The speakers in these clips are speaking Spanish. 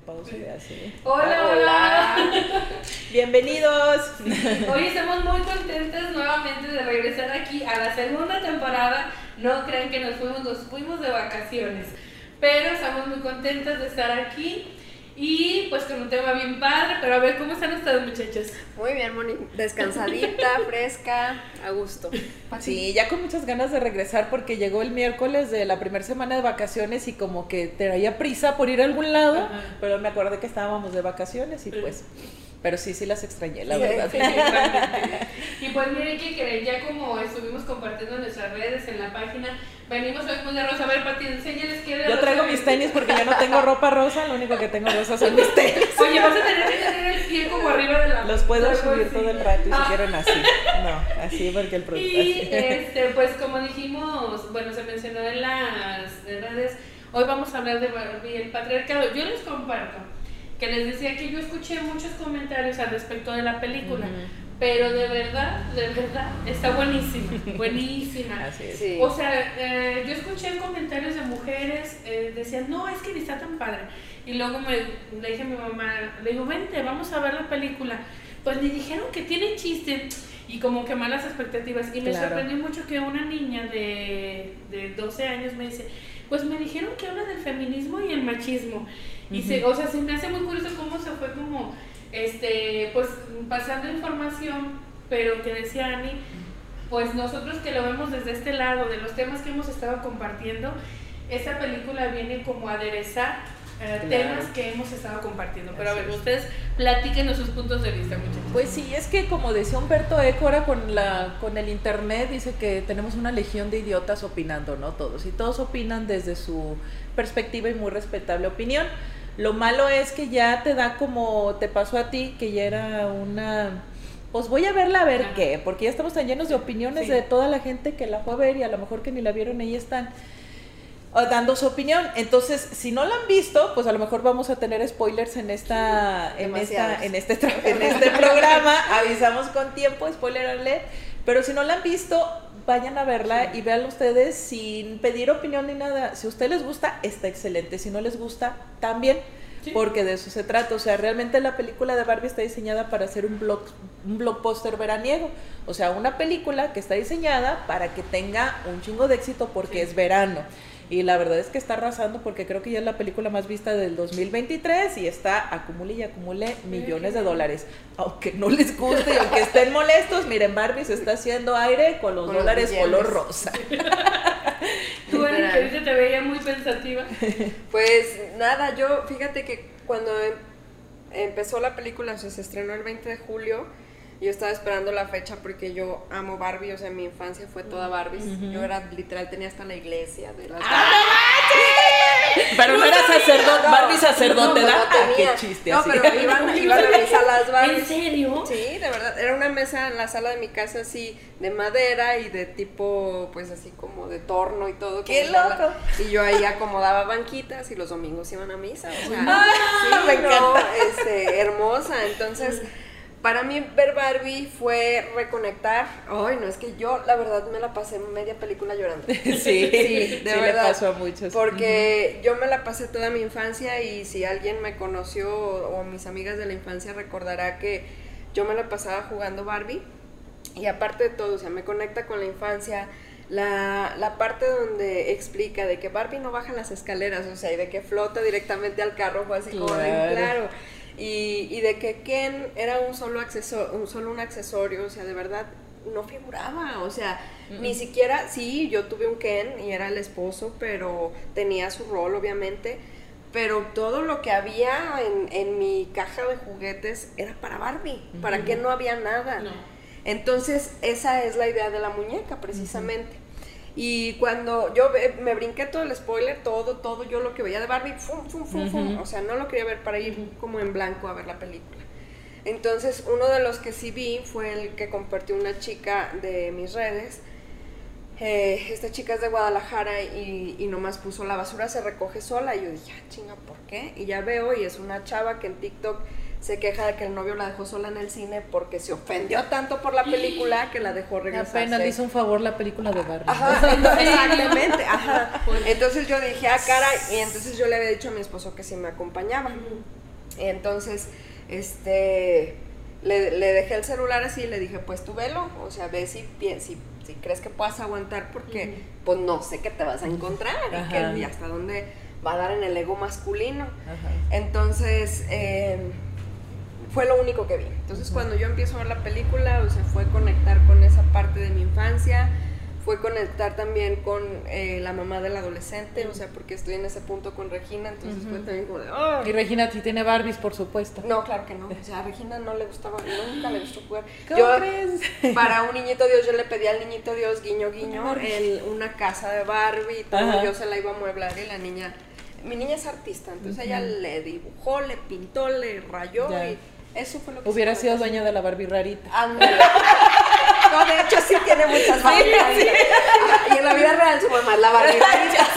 Arropados y así. Hola, hola. Bienvenidos. Hoy estamos muy contentas nuevamente de regresar aquí a la segunda temporada. No crean que nos fuimos, nos fuimos de vacaciones. Pero estamos muy contentas de estar aquí. Y pues con un tema bien padre, pero a ver, ¿cómo están ustedes muchachos? Muy bien, Moni. Descansadita, fresca, a gusto. Sí, ya con muchas ganas de regresar porque llegó el miércoles de la primera semana de vacaciones y como que traía prisa por ir a algún lado, Ajá. pero me acordé que estábamos de vacaciones y pues, pero sí, sí las extrañé, la Sí, verdad. Sí, y pues miren que creen, ya como estuvimos compartiendo en nuestras redes, en la página, venimos hoy con de rosa. A ver, Pati, enséñales qué de Yo traigo mis tenis porque yo no tengo ropa rosa, lo único que tengo rosa son mis tenis. Oye, vas a tener que tener el pie como arriba de la Los puedo subir bolsillo. todo el rato y si Ah. quieren así. No, así porque el producto Y así. este, pues como dijimos, bueno, se mencionó en las redes, hoy vamos a hablar de Barbie, el patriarcado. Yo les comparto que les decía que yo escuché muchos comentarios al respecto de la película, pero de verdad, de verdad, está buenísima, buenísima. Así es. Sí. O sea, eh, yo escuché comentarios de mujeres, eh, decían, no, es que ni está tan padre. Y luego me, le dije a mi mamá, le digo, vente, vamos a ver la película. Pues me dijeron que tiene chiste y como que malas expectativas. Y me Claro. sorprendió mucho que una niña de, de 12 años me dice, pues me dijeron que habla del feminismo y el machismo. Y se, o sea, se me hace muy curioso cómo se fue como, este, pues pasando información, pero que decía Ani, pues nosotros que lo vemos desde este lado, de los temas que hemos estado compartiendo, esta película viene como a aderezar eh, Claro. temas que hemos estado compartiendo. Pero a ver, es. ustedes platíquenos sus puntos de vista, muchachos. Pues sí, es que como decía Humberto Eco, ahora con, la, con el internet dice que tenemos una legión de idiotas opinando, ¿no? Todos. Y todos opinan desde su perspectiva y muy respetable opinión. Lo malo es que ya te da como te pasó a ti, que ya era una... Pues voy a verla a ver Ajá. qué, porque ya estamos tan llenos de opiniones Sí. de toda la gente que la fue a ver y a lo mejor que ni la vieron, ahí están o dando su opinión. Entonces, si no la han visto, pues a lo mejor vamos a tener spoilers en esta, en esta, en este, en este programa. Avisamos con tiempo, spoiler alert. Pero si no la han visto, vayan a verla y vean ustedes sin pedir opinión ni nada. Si a ustedes les gusta, está excelente. Si no les gusta, también. Sí. Porque de eso se trata. O sea, realmente la película de Barbie está diseñada para ser un, block, un blockbuster veraniego. O sea, una película que está diseñada para que tenga un chingo de éxito porque Sí. es verano. Y la verdad es que está arrasando porque creo que ya es la película más vista del 2023 y está acumule y acumule millones de dólares. Aunque no les guste y aunque estén molestos, miren, Barbie se está haciendo aire con los Con dólares color rosa. Tú, Ani, que te veía muy pensativa. Pues nada, yo fíjate que cuando em- empezó la película, o sea, se estrenó el 20 de julio, yo estaba esperando la fecha porque yo amo Barbie, o sea, mi infancia fue toda Barbie. Yo era literal, tenía hasta la iglesia de las Pero no era sacerdote, No, Barbie sacerdote, no, ¿verdad? no Ah, qué chiste No, así. pero iban, iban a mis salas Barbie. ¿En serio? Sí, de verdad. Era una mesa en la sala de mi casa así de madera y de tipo, pues así como de torno y todo. ¡Qué sala. loco! Y yo ahí acomodaba banquitas y los domingos iban a misa. O sea, Ah, sí, me no, encanta. este, hermosa. Entonces, para mí ver Barbie fue reconectar. Ay, no, es que yo la verdad me la pasé media película llorando. Sí, Sí, sí, de le verdad. pasó a muchos. Porque yo me la pasé toda mi infancia y si alguien me conoció o mis amigas de la infancia recordará que yo me la pasaba jugando Barbie. Y aparte de todo, o sea, me conecta con la infancia. La, la parte donde explica de que Barbie no baja las escaleras, o sea, y de que flota directamente al carro, fue así como de Claro. Y, y de que Ken era un solo, acceso, un solo un accesorio, o sea, de verdad no figuraba, o sea, ni siquiera, sí, yo tuve un Ken y era el esposo, pero tenía su rol, obviamente, pero todo lo que había en, en mi caja de juguetes era para Barbie, para Ken no había nada. No. Entonces, esa es la idea de la muñeca, precisamente. Y cuando yo me brinqué todo el spoiler, todo, todo, yo lo que veía de Barbie, fum, fum, fum, fum. O sea, no lo quería ver para ir como en blanco a ver la película. Entonces, uno de los que sí vi fue el que compartió una chica de mis redes. Eh, esta chica es de Guadalajara y, y nomás puso la basura se recoge sola. Y yo dije, ah, chinga, ¿por qué? Y ya veo, y es una chava que en TikTok se queja de que el novio la dejó sola en el cine porque se ofendió tanto por la película que la dejó regresar. Apenas le hizo un favor la película de Barbie. Ajá, exactamente, ajá. Entonces yo dije, ah, cara, y entonces yo le había dicho a mi esposo que sí me acompañaba. Entonces, este, le, le dejé el celular así y le dije, pues tú velo, o sea, ve si, si, si crees que puedas aguantar porque, pues no sé qué te vas a encontrar y, que, y hasta dónde va a dar en el ego masculino. Ajá. Entonces, eh, fue lo único que vi. Entonces cuando yo empiezo a ver la película, o sea, fue conectar con esa parte de mi infancia, fue conectar también con eh, la mamá del adolescente, o sea, porque estoy en ese punto con Regina, entonces fue también como de... Oh". Y Regina sí tiene Barbies, por supuesto. No, claro que no, o sea, a Regina no le gustaba, nunca le gustó jugar. ¿Cómo crees? Para un niñito Dios, yo le pedí al niñito Dios, guiño, guiño, en una casa de Barbie, todo, yo se la iba a mueblar y la niña... Mi niña es artista, entonces ella le dibujó, le pintó, le rayó y eso fue lo que Hubiera sido dueña de la Barbie rarita. Ándale. No, de hecho sí tiene muchas Barbie Y en la vida real su mamá es la Barbie rarita.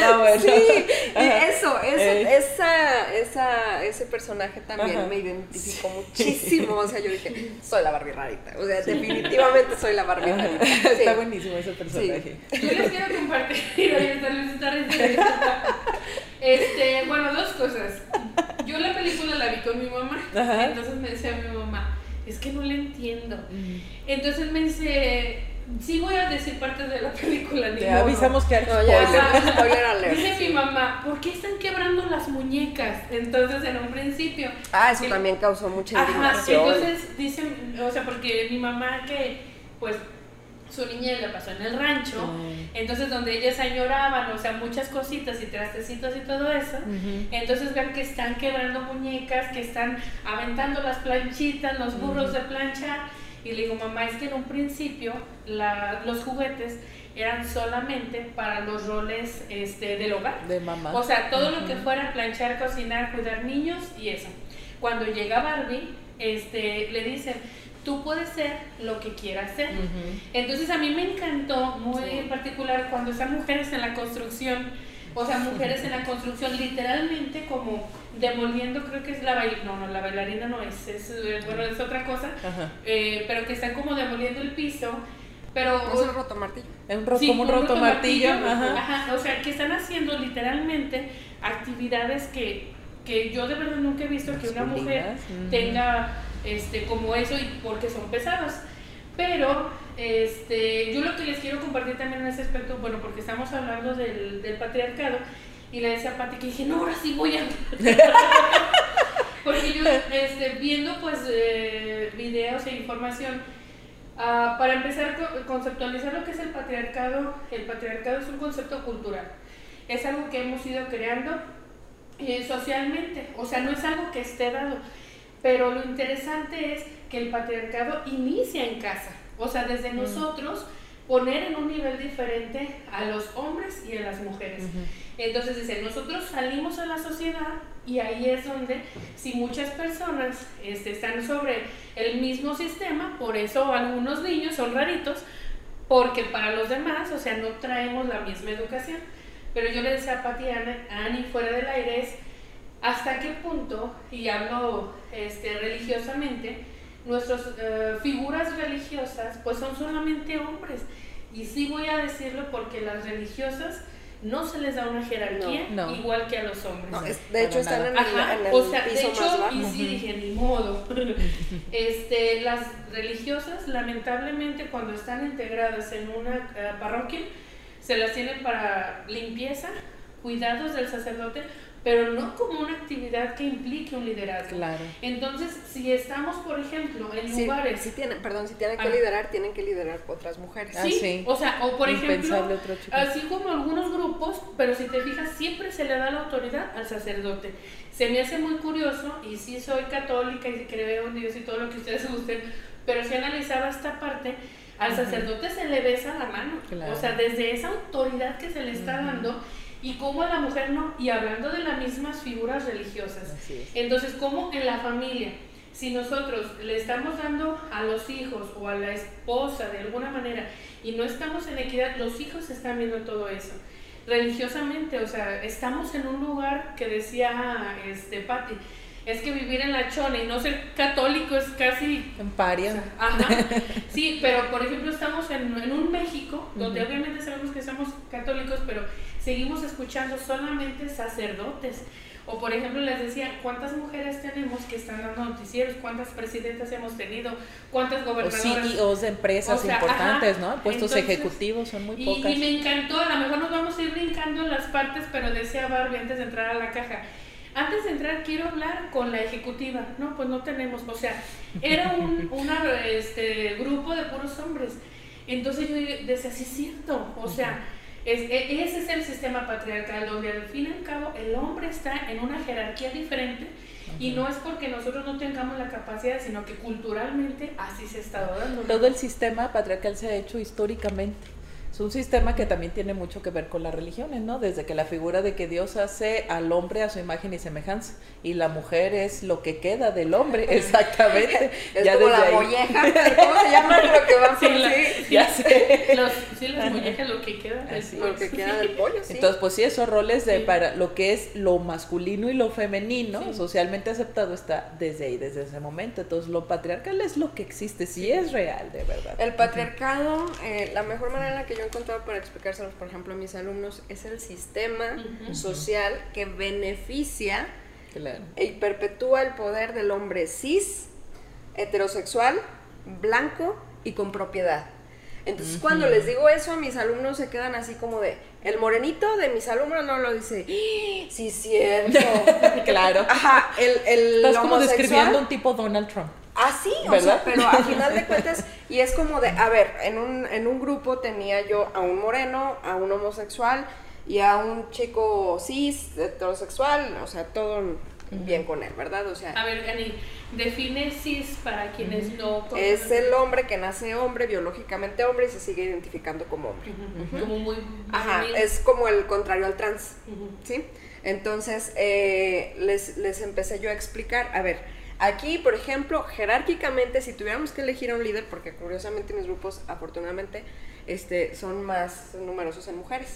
No, bueno. Sí, y eso, eso eh. esa, esa, ese personaje también me identificó muchísimo. O sea, yo dije, soy la Barbie rarita. O sea, definitivamente soy la Barbie rarita. Está buenísimo ese personaje. Yo les quiero compartir, este, bueno, dos cosas. Yo la película la vi con mi mamá, entonces me decía mi mamá, es que no le entiendo. Entonces me dice, sí voy a decir partes de la película. Te avisamos que hay spoiler. Dice mi mamá, ¿por qué están quebrando las muñecas? Entonces en un principio. Ah, eso también causó mucha indignación. entonces dicen, o sea, porque mi mamá que, pues su niñez la pasó en el rancho, entonces donde ellas añoraban, o sea, muchas cositas y trastecitos y todo eso, entonces ven que están quebrando muñecas, que están aventando las planchitas, los burros de plancha, y le digo, mamá, es que en un principio la, los juguetes eran solamente para los roles este, del hogar. De mamá. O sea, todo lo que fuera planchar, cocinar, cuidar niños y eso. Cuando llega Barbie, este, le dicen, tú puedes ser lo que quieras ser. Entonces a mí me encantó muy en particular cuando están mujeres en la construcción, o sea, mujeres en la construcción literalmente como demoliendo, creo que es la bailarina, no, no, la bailarina no es, es bueno, es otra cosa, eh, pero que están como demoliendo el piso. Pero, es un roto martillo. Es un roto, como un roto, martillo. Ajá. O sea, que están haciendo literalmente actividades que, que yo de verdad nunca he visto que una mujer tenga este, como eso y porque son pesadas. Pero este, yo lo que les quiero compartir también en ese aspecto, bueno, porque estamos hablando del, del patriarcado, y le decía a Pati que dije, no, ahora sí voy a... porque yo, este, viendo pues eh, videos e información, uh, para empezar a conceptualizar lo que es el patriarcado, el patriarcado es un concepto cultural, es algo que hemos ido creando eh, socialmente, o sea, no es algo que esté dado, pero lo interesante es que el patriarcado inicia en casa, o sea, desde nosotros poner en un nivel diferente a los hombres y a las mujeres. Entonces dice, nosotros salimos a la sociedad y ahí es donde si muchas personas este, están sobre el mismo sistema, por eso algunos niños son raritos, porque para los demás, o sea, no traemos la misma educación. Pero yo le decía a Pati a Ani fuera del aire es, hasta qué punto, y hablo este, religiosamente, nuestras eh, figuras religiosas pues son solamente hombres. Y sí voy a decirlo porque las religiosas no se les da una jerarquía igual que a los hombres. de hecho están en, el, o sea, de hecho, Y sí dije, ni modo. este, las religiosas, lamentablemente, cuando están integradas en una eh, parroquia, se las tienen para limpieza, cuidados del sacerdote, pero no como una actividad que implique un liderazgo. Claro. Entonces, si estamos, por ejemplo, en lugares... Si tienen, perdón, si tienen que ah. liderar, tienen que liderar otras mujeres. Sí, ah, sí. o sea, o por ejemplo, así como algunos grupos, pero si te fijas, siempre se le da la autoridad al sacerdote. Se me hace muy curioso, y sí soy católica y creo en Dios y todo lo que ustedes gusten, pero si analizaba esta parte, al sacerdote se le besa la mano. O sea, desde esa autoridad que se le está dando y cómo a la mujer no, y hablando de las mismas figuras religiosas. Entonces, ¿cómo en la familia, si nosotros le estamos dando a los hijos o a la esposa de alguna manera y no estamos en equidad, los hijos están viendo todo eso. Religiosamente, o sea, estamos en un lugar que decía este Patti, es que vivir en la chona y no ser católico es casi... En paria. ajá. Sí, pero por ejemplo estamos en, en un México donde obviamente sabemos que somos católicos, pero seguimos escuchando solamente sacerdotes. O por ejemplo les decía, ¿cuántas mujeres tenemos que están dando noticieros? ¿Cuántas presidentas hemos tenido? ¿Cuántas O gobernadoras? CEOs de empresas O sea, importantes, ajá. ¿no? Puestos Entonces, ejecutivos son muy Y, pocas. y me encantó, a lo mejor nos vamos a ir brincando en las partes, pero decía Barbie antes de entrar a la caja. Antes de entrar quiero hablar con la ejecutiva. No, pues no tenemos. O sea, era un una, este, grupo de puros hombres. Entonces yo decía, sí es cierto. O sea, es- e- ese es el sistema patriarcal, donde al fin y al cabo el hombre está en una jerarquía diferente. Y no es porque nosotros no tengamos la capacidad, sino que culturalmente así se está dando. Todo el sistema patriarcal se ha hecho históricamente. Es un sistema que también tiene mucho que ver con las religiones, ¿no? Desde que la figura de que Dios hace al hombre a su imagen y semejanza y la mujer es lo que queda del hombre, exactamente. Es ya como desde la ahí. molleja, ¿cómo se llama lo que va Sí, la- sí, Ya sé. Los, sí, las muñecas, lo que queda. del lo que queda del pollo, sí. Entonces, pues sí, esos roles de Sí. para lo que es lo masculino y lo femenino, Sí. socialmente aceptado, está desde ahí, desde ese momento. Entonces, lo patriarcal es lo que existe, sí es real, de verdad. El patriarcado, eh, la mejor manera en la que yo encontrado para explicárselos, por ejemplo, a mis alumnos, es el sistema social que beneficia Claro. y perpetúa el poder del hombre cis, heterosexual, blanco y con propiedad. Entonces, cuando les digo eso, mis alumnos se quedan así como de, el morenito de mis alumnos no lo dice, "¡Ah! sí, cierto. claro. Ajá, el, el Estás como describiendo un tipo Donald Trump. Así, o ¿Verdad? sea, pero al final de cuentas, y es como de, a ver, en un, en un grupo tenía yo a un moreno, a un homosexual y a un chico cis, heterosexual, o sea, todo bien con él, ¿verdad? O sea, A ver, Gani, define cis para quienes no es el hombre que nace hombre, biológicamente hombre y se sigue identificando como hombre. Como muy. Ajá, varonil. es como el contrario al trans. ¿sí? Entonces, eh, les, les empecé yo a explicar, a ver, aquí, por ejemplo, jerárquicamente, si tuviéramos que elegir a un líder, porque curiosamente mis grupos, afortunadamente, este, son más numerosos en mujeres,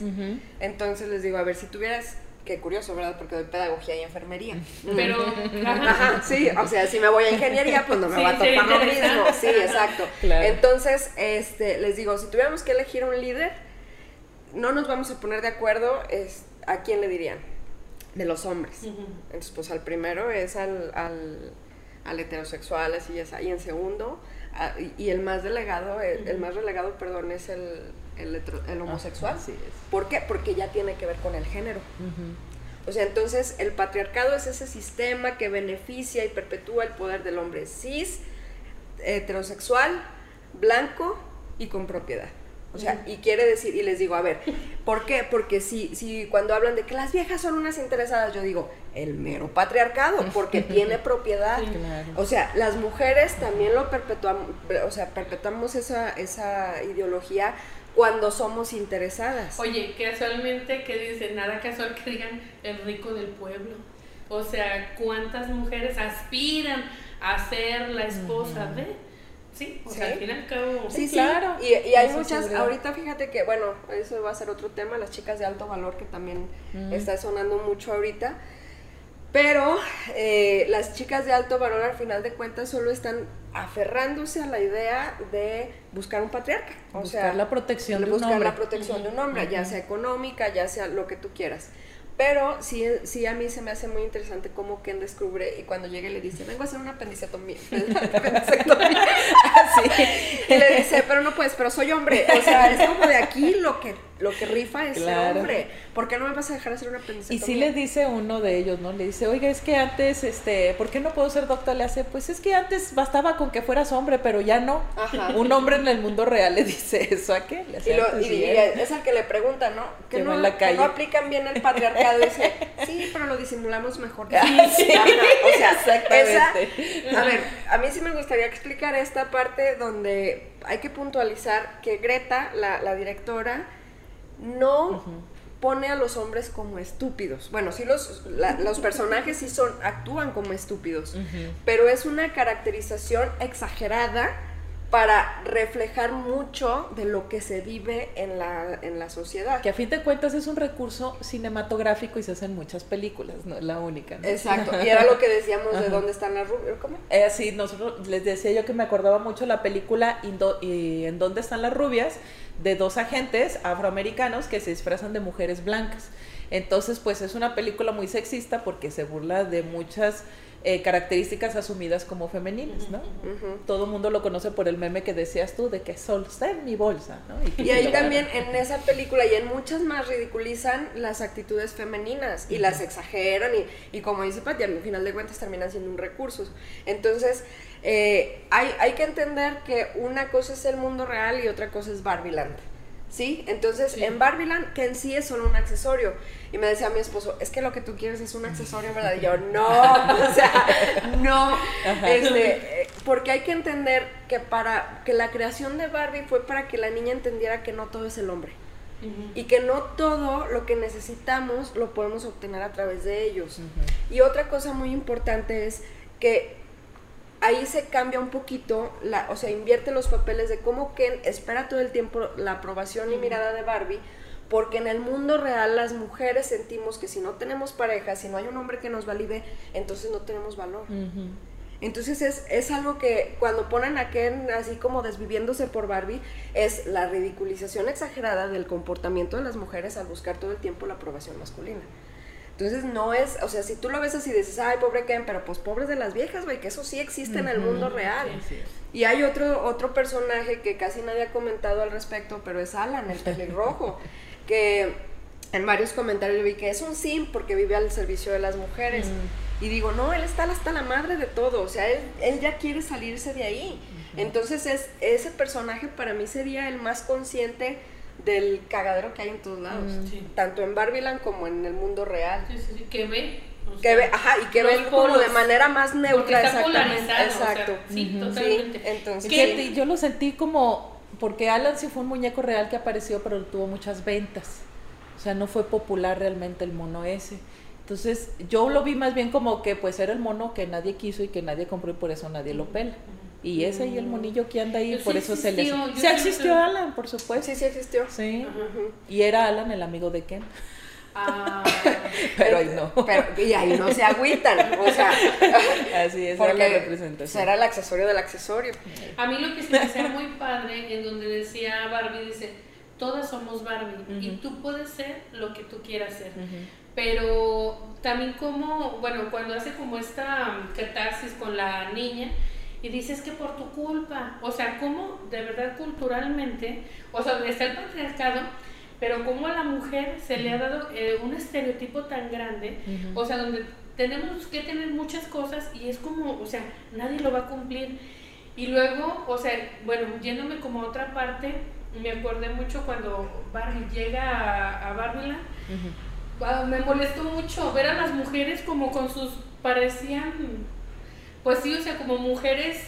entonces les digo, a ver, si tuvieras, qué curioso, ¿verdad? Porque doy pedagogía y enfermería. Pero. Ajá, sí, o sea, si me voy a ingeniería, pues no me Sí, va a tocar lo mismo. Sí, exacto. Claro. Entonces, este, les digo, si tuviéramos que elegir un líder, no nos vamos a poner de acuerdo es, a quién le dirían. De los hombres. Entonces, pues al primero es al, al, al heterosexual, así es. Y en segundo, a- y, el más delegado, el, el más relegado, perdón, es el, el, el homosexual. Así es. ¿Por qué? Porque ya tiene que ver con el género. O sea, entonces el patriarcado es ese sistema que beneficia y perpetúa el poder del hombre cis, heterosexual, blanco y con propiedad. O sea, y quiere decir, y les digo, a ver, ¿por qué? Porque si, si cuando hablan de que las viejas son unas interesadas, yo digo, el mero patriarcado, porque tiene propiedad. Sí. Claro. O sea, las mujeres también lo perpetuamos, o sea, perpetuamos esa, esa ideología cuando somos interesadas. Oye, casualmente que dicen, nada casual que digan el rico del pueblo. O sea, ¿cuántas mujeres aspiran a ser la esposa de? Sí, o sea, Sí. al y al cabo. Sí, sí, claro. Y, y hay muchas, ahorita fíjate que, bueno, eso va a ser otro tema, las chicas de alto valor que también Mm. está sonando mucho ahorita. Pero eh, las chicas de alto valor al final de cuentas solo están aferrándose a la idea de buscar un patriarca. O Buscar sea, la protección de un buscar hombre. la protección de un hombre, ya sea económica, ya sea lo que tú quieras. Pero sí, sí a mí se me hace muy interesante cómo Ken descubre y cuando llega y le dice, vengo a hacer una apendicectomía. apendicectomía. Así. Y le dice, pero no puedes, pero soy hombre. O sea, es como de aquí lo que, lo que rifa es Claro. hombre. ¿Por qué no me vas a dejar hacer una Y apendicectomía? sí le dice uno de ellos, ¿no? Le dice, oiga, es que antes, este, ¿por qué no puedo ser doctor? Le hace, pues es que antes bastaba con que fueras hombre, pero ya no. Ajá. Un hombre en el mundo real le dice eso a qué? Le hace, Y, lo- "Antes y- sí y era". es al que le pregunta, ¿no? Que, no, la que no aplican bien el patriarcado. Y dice, sí, pero lo disimulamos mejor. Ah, sí. Ajá, O sea, Exactamente. esa- a ver, a mí sí me gustaría explicar esta parte donde hay que puntualizar que Greta, la, la directora, no pone a los hombres como estúpidos. Bueno, sí los, la- los personajes sí son, actúan como estúpidos, pero es una caracterización exagerada para reflejar mucho de lo que se vive en la, en la sociedad. Que a fin de cuentas es un recurso cinematográfico y se hacen muchas películas, no es la única. Exacto, y era lo que decíamos de dónde están las rubias, ¿cómo? Eh, sí, nosotros les decía yo que me acordaba mucho la película y En dónde están las rubias, de dos agentes afroamericanos que se disfrazan de mujeres blancas. Entonces, pues es una película muy sexista porque se burla de muchas eh, características asumidas como femeninas, ¿no? Todo el mundo lo conoce por el meme que decías tú de que sol está en mi bolsa, ¿no? Y, ahí también en esa película y en muchas más ridiculizan las actitudes femeninas y las exageran y, y como dice Pati, al final de cuentas terminan siendo un recurso. Entonces, eh, hay, hay que entender que una cosa es el mundo real y otra cosa es Barbieland. ¿Sí? Entonces, en Barbieland, que en sí es solo un accesorio. Y me decía mi esposo, es que lo que tú quieres es un accesorio, ¿verdad? Y yo, no, o sea, no. Este, eh, porque hay que entender que para que la creación de Barbie fue para que la niña entendiera que no todo es el hombre. Y que no todo lo que necesitamos lo podemos obtener a través de ellos. Y otra cosa muy importante es que ahí se cambia un poquito, la, o sea, invierte los papeles de cómo Ken espera todo el tiempo la aprobación y mirada de Barbie, porque en el mundo real las mujeres sentimos que si no tenemos pareja, si no hay un hombre que nos valide, entonces no tenemos valor. Entonces es, es, algo que cuando ponen a Ken así como desviviéndose por Barbie, es la ridiculización exagerada del comportamiento de las mujeres al buscar todo el tiempo la aprobación masculina. Entonces no es, o sea, si tú lo ves así dices, ay, pobre Ken, pero pues pobres de las viejas, güey, que eso sí existe en el mundo real. Y hay otro, otro personaje que casi nadie ha comentado al respecto, pero es Alan, el pelirrojo, que en varios comentarios vi que es un sim porque vive al servicio de las mujeres. Y digo, no, él está hasta la madre de todo, o sea, él, él ya quiere salirse de ahí. Entonces es, ese personaje para mí sería el más consciente del cagadero que hay en todos lados, mm. tanto en Barbiland como en el mundo real. Sí, sí, sí, que ve. que ve, ajá, y que ve como de manera más neutra, exactamente. Exacto. sí, totalmente. entonces, yo lo sentí como, porque Alan sí fue un muñeco real que apareció, pero tuvo muchas ventas. O sea, no fue popular realmente el mono ese. Entonces, yo lo vi más bien como que pues era el mono que nadie quiso y que nadie compró y por eso nadie lo pela. Y ese y el monillo que anda ahí, por eso se le... Sí existió Alan, por supuesto. Sí, sí existió. Sí. Y era Alan el amigo de Ken. Ah, pero ahí no. Pero, y ahí no se agüitan, o sea. Así es, era la representación. Será el accesorio del accesorio. A mí lo que se me hacía muy padre, en donde decía Barbie, dice, todas somos Barbie y tú puedes ser lo que tú quieras ser. Pero también como, bueno, cuando hace como esta catarsis con la niña, y dices que por tu culpa, o sea, cómo de verdad culturalmente, o sea, está el patriarcado, pero cómo a la mujer se le ha dado eh, un estereotipo tan grande, o sea, donde tenemos que tener muchas cosas y es como, o sea, nadie lo va a cumplir. Y luego, o sea, bueno, yéndome como a otra parte, me acordé mucho cuando Barbie llega a, a ah, me molestó mucho ver a las mujeres como con sus, parecían pues sí, o sea, como mujeres,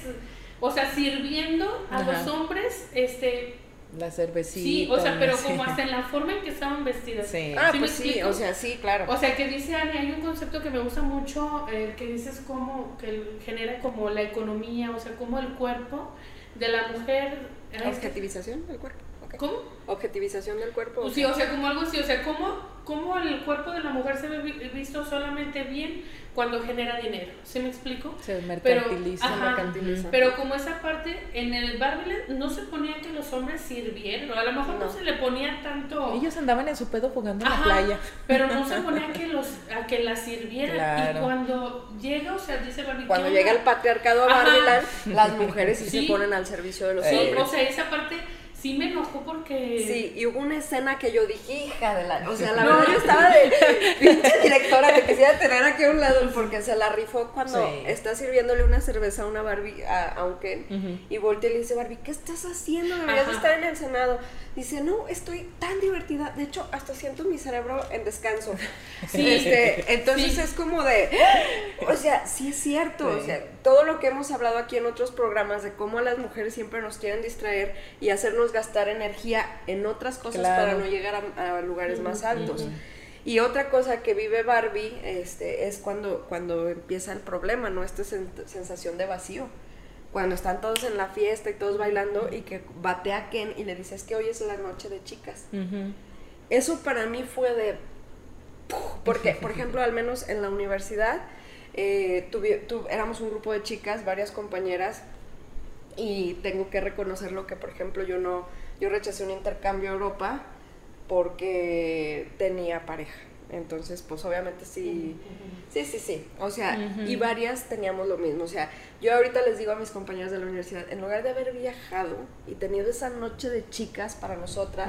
o sea, sirviendo a los hombres, este... La cervecita. Sí, o sea, pero como hasta en la forma en que estaban vestidas. Sí. Ah, pues sí, o sea, sí, claro. O sea, que dice Ani, hay un concepto que me gusta mucho, eh, que dices como, que genera como la economía, o sea, como el cuerpo de la mujer... Objetivización del cuerpo. ¿Cómo? Objetivización del cuerpo. Pues sí, o sea, como algo así, o sea, ¿cómo, cómo el cuerpo de la mujer se ve visto solamente bien cuando genera dinero. ¿Se me explico? Se mercantiliza. Pero, pero como esa parte, en el Barbie no se ponía que los hombres sirvieran, a lo mejor no, se le ponía tanto... Ellos andaban en su pedo jugando en la playa. Pero no se ponía que, los, a que la sirvieran. Y cuando llega, o sea, dice Barbie... Cuando llega el patriarcado a Barbie las mujeres sí, se ponen al servicio de los hombres. O sea, esa parte sí me enojó porque. Sí, y hubo una escena que yo dije, hija de la. O sea, la verdad yo estaba de. Pinche directora, te quisiera tener aquí a un lado, porque se la rifó cuando está sirviéndole una cerveza a una Barbie, a, a un Ken, y voltea y le dice, Barbie, ¿qué estás haciendo? Deberías estar en el Senado. Dice, no, estoy tan divertida. De hecho, hasta siento mi cerebro en descanso. Sí. Este, entonces es como de. O sea, sí es cierto. O sea, todo lo que hemos hablado aquí en otros programas de cómo a las mujeres siempre nos quieren distraer y hacernos gastar energía en otras cosas para no llegar a, lugares más altos. Y otra cosa que vive Barbie este, es cuando, cuando empieza el problema, ¿no? Esta sensación de vacío. cuando están todos en la fiesta y todos bailando y que batea a Ken y le dice, es que hoy es la noche de chicas. Eso para mí fue de... Porque, por ejemplo, al menos en la universidad, eh, éramos un grupo de chicas, varias compañeras, y tengo que reconocerlo que, por ejemplo, yo no, yo rechacé un intercambio a Europa porque tenía pareja. Entonces, pues obviamente sí, sí, sí, sí. O sea, y varias teníamos lo mismo. O sea, yo ahorita les digo a mis compañeros de la universidad, en lugar de haber viajado y tenido esa noche de chicas para nosotras,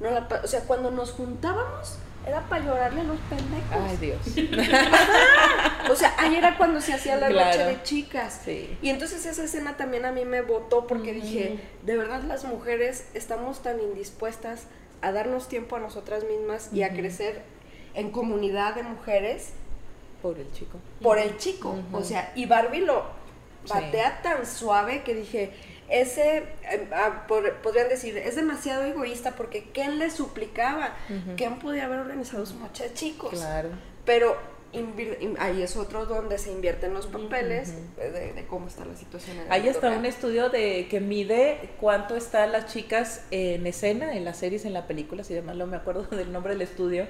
no o sea, cuando nos juntábamos era para llorarle a los pendejos. Ay, Dios. o sea, ahí era cuando se hacía la noche de chicas. Sí. Y entonces esa escena también a mí me votó porque dije, de verdad las mujeres estamos tan indispuestas a darnos tiempo a nosotras mismas y a crecer en comunidad de mujeres. Por el chico. Por el chico. O sea, y Barbie lo batea tan suave que dije, ese, eh, ah, podrían decir, es demasiado egoísta porque Ken le suplicaba. Ken podía haber organizado su noche de chicos. Claro. Pero ahí es otro donde se invierten los papeles de, cómo está la situación. En ahí está un estudio de que mide cuánto están las chicas en escena, en las series, en las películas y demás, no me acuerdo del nombre del estudio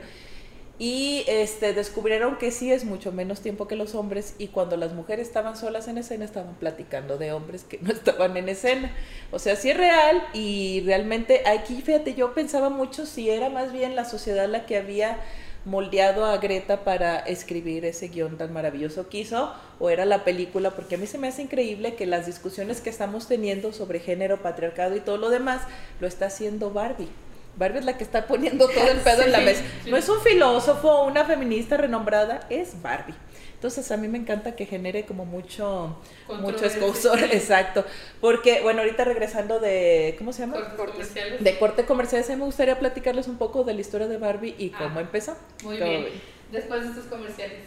y este, descubrieron que sí es mucho menos tiempo que los hombres y cuando las mujeres estaban solas en escena estaban platicando de hombres que no estaban en escena. O sea, sí es real y realmente aquí, fíjate, yo pensaba mucho si era más bien la sociedad la que había moldeado a Greta para escribir ese guion tan maravilloso que hizo o era la película, porque a mí se me hace increíble que las discusiones que estamos teniendo sobre género, patriarcado y todo lo demás lo está haciendo Barbie. Barbie es la que está poniendo todo el pedo en la mesa. No es un filósofo o una feminista renombrada, es Barbie. Entonces a mí me encanta que genere como mucho, mucho escosor, exacto. Porque, bueno, ahorita regresando de, ¿cómo se llama? comerciales. De corte comercial, me gustaría platicarles un poco de la historia de Barbie y ah, cómo empezó. Muy bien. Después de estos comerciales.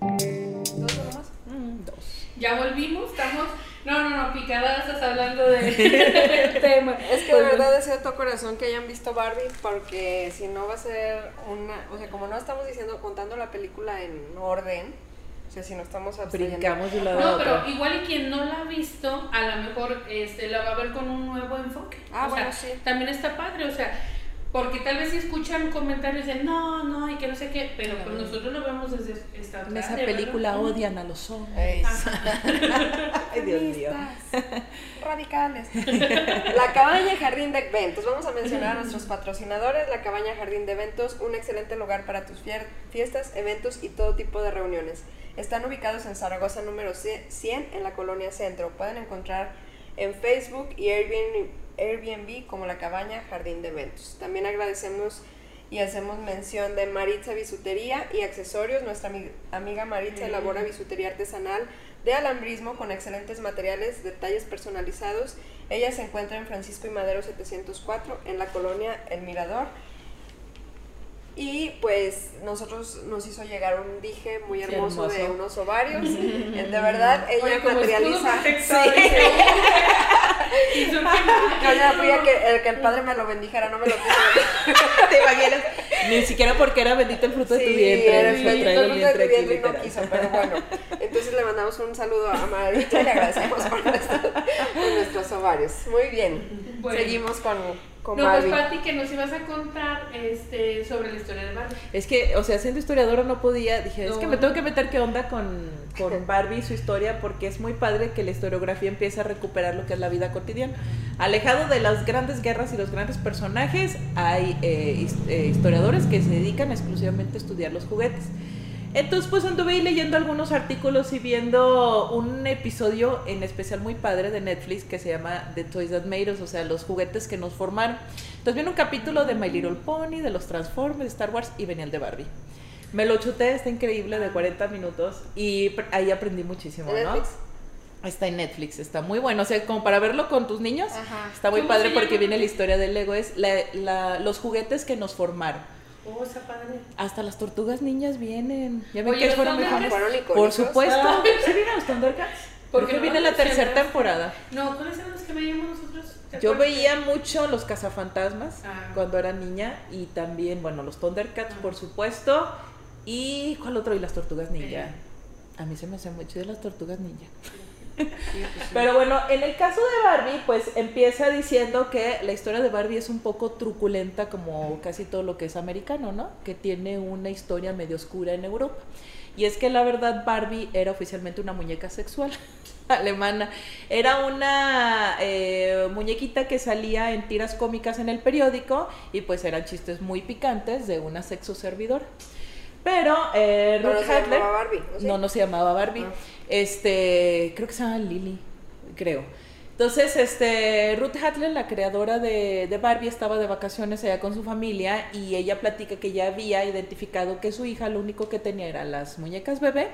¿Dos nomás? Mm, dos. Ya volvimos, estamos no, no, no, picadas estás hablando de tema. Es que de verdad deseo todo corazón que hayan visto Barbie, porque si no va a ser una. O sea, como no estamos diciendo, contando la película en orden, o sea, si no estamos Brincamos de lado No, pero igual y quien no la ha visto, a lo mejor este, la va a ver con un nuevo enfoque. Ah, bueno, sí. También está padre, o sea porque tal vez si escuchan comentarios de no, no, y que no sé qué, pero pues nosotros lo vemos desde esta En esa película odian a los hombres. Ay, Dios mío. Radicales. La cabaña Jardín de Eventos. Vamos a mencionar a nuestros patrocinadores. La cabaña Jardín de Eventos, un excelente lugar para tus fiestas, eventos y todo tipo de reuniones. Están ubicados en Zaragoza número 100 en la colonia Centro. Pueden encontrar en Facebook y Airbnb Airbnb como la cabaña Jardín de Eventos. También agradecemos y hacemos mención de Maritza Bisutería y Accesorios. Nuestra amiga Maritza elabora bisutería artesanal de alambrismo con excelentes materiales, detalles personalizados. Ella se encuentra en Francisco y Madero 704 en la colonia El Mirador. Y pues nosotros nos hizo llegar un dije muy hermoso, de unos ovarios. de verdad, ella materializa. Yo ya fui a que el, que el padre me lo bendijera, no me lo quiso. ¿Te imaginas? Ni siquiera porque era bendito el fruto de tu vientre. Era el fruto de tu vientre y no quiso, pero bueno. Entonces le mandamos un saludo a Marita y le agradecemos por, nuestros ovarios. Muy bien. Seguimos con no, pues Pati, que nos ibas a contar este, sobre la historia de Barbie. Es que, o sea, siendo historiadora no podía, dije, es que me tengo que meter qué onda con, con Barbie y su historia, porque es muy padre que la historiografía empiece a recuperar lo que es la vida cotidiana. Alejado de las grandes guerras y los grandes personajes, hay eh, eh, historiadores que se dedican exclusivamente a estudiar los juguetes. Entonces, pues anduve ahí leyendo algunos artículos y viendo un episodio en especial muy padre de Netflix que se llama The Toys That Made Us, o sea, los juguetes que nos formaron. Entonces, viene un capítulo de My Little Pony, de los Transformers, de Star Wars y venía el de Barbie. Me lo chuté, está increíble, de 40 minutos y ahí aprendí muchísimo, ¿no? Está en Netflix, está muy bueno. O sea, como para verlo con tus niños, está muy padre porque viene la historia del Lego. Es los juguetes que nos formaron. Oh, esa padre. Hasta las tortugas niñas vienen. Ya ven que fueron mejores. Por supuesto. Ah. ¿Sí vienen los Thundercats? Porque viene la tercera temporada. No, ¿cuáles eran los que veíamos nosotros? Yo veía mucho los cazafantasmas ah. cuando era niña y también, bueno, los Thundercats, por supuesto. ¿Y cuál otro? Y las tortugas ninja. A mí se me hace mucho de las tortugas ninja. Pero bueno, en el caso de Barbie, pues empieza diciendo que la historia de Barbie es un poco truculenta como casi todo lo que es americano, ¿no? Que tiene una historia medio oscura en Europa. Y es que la verdad Barbie era oficialmente una muñeca sexual alemana. Era una eh, muñequita que salía en tiras cómicas en el periódico y pues eran chistes muy picantes de una sexo servidora. Pero eh, No, no Ruth se llamaba Barbie, no, no se llamaba Barbie. Ah. Este, creo que se llama Lily, creo. Entonces, este, Ruth Hadley, la creadora de, de Barbie, estaba de vacaciones allá con su familia y ella platica que ya había identificado que su hija lo único que tenía eran las muñecas bebé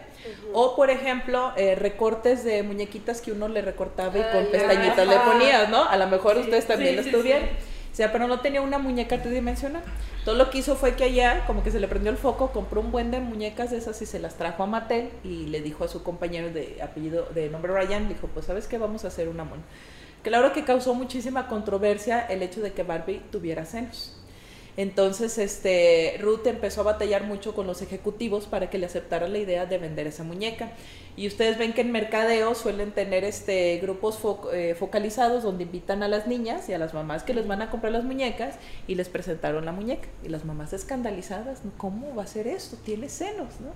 o, por ejemplo, eh, recortes de muñequitas que uno le recortaba y con Ay, pestañitas le ajá. ponías, ¿no? A lo mejor Sí, ustedes también sí, lo estuvieron. sí. O sea, pero no tenía una muñeca tridimensional. Todo lo que hizo fue que allá, como que se le prendió el foco, compró un buen de muñecas de esas y se las trajo a Mattel y le dijo a su compañero de apellido, de nombre Ryan, dijo, pues sabes qué, vamos a hacer una mona. Claro que causó muchísima controversia el hecho de que Barbie tuviera senos. Entonces, este, Ruth empezó a batallar mucho con los ejecutivos para que le aceptaran la idea de vender esa muñeca. Y ustedes ven que en mercadeo suelen tener este grupos fo- eh, focalizados donde invitan a las niñas y a las mamás que les van a comprar las muñecas y les presentaron la muñeca. Y las mamás escandalizadas. ¿cómo va a ser esto? Tiene senos, ¿no?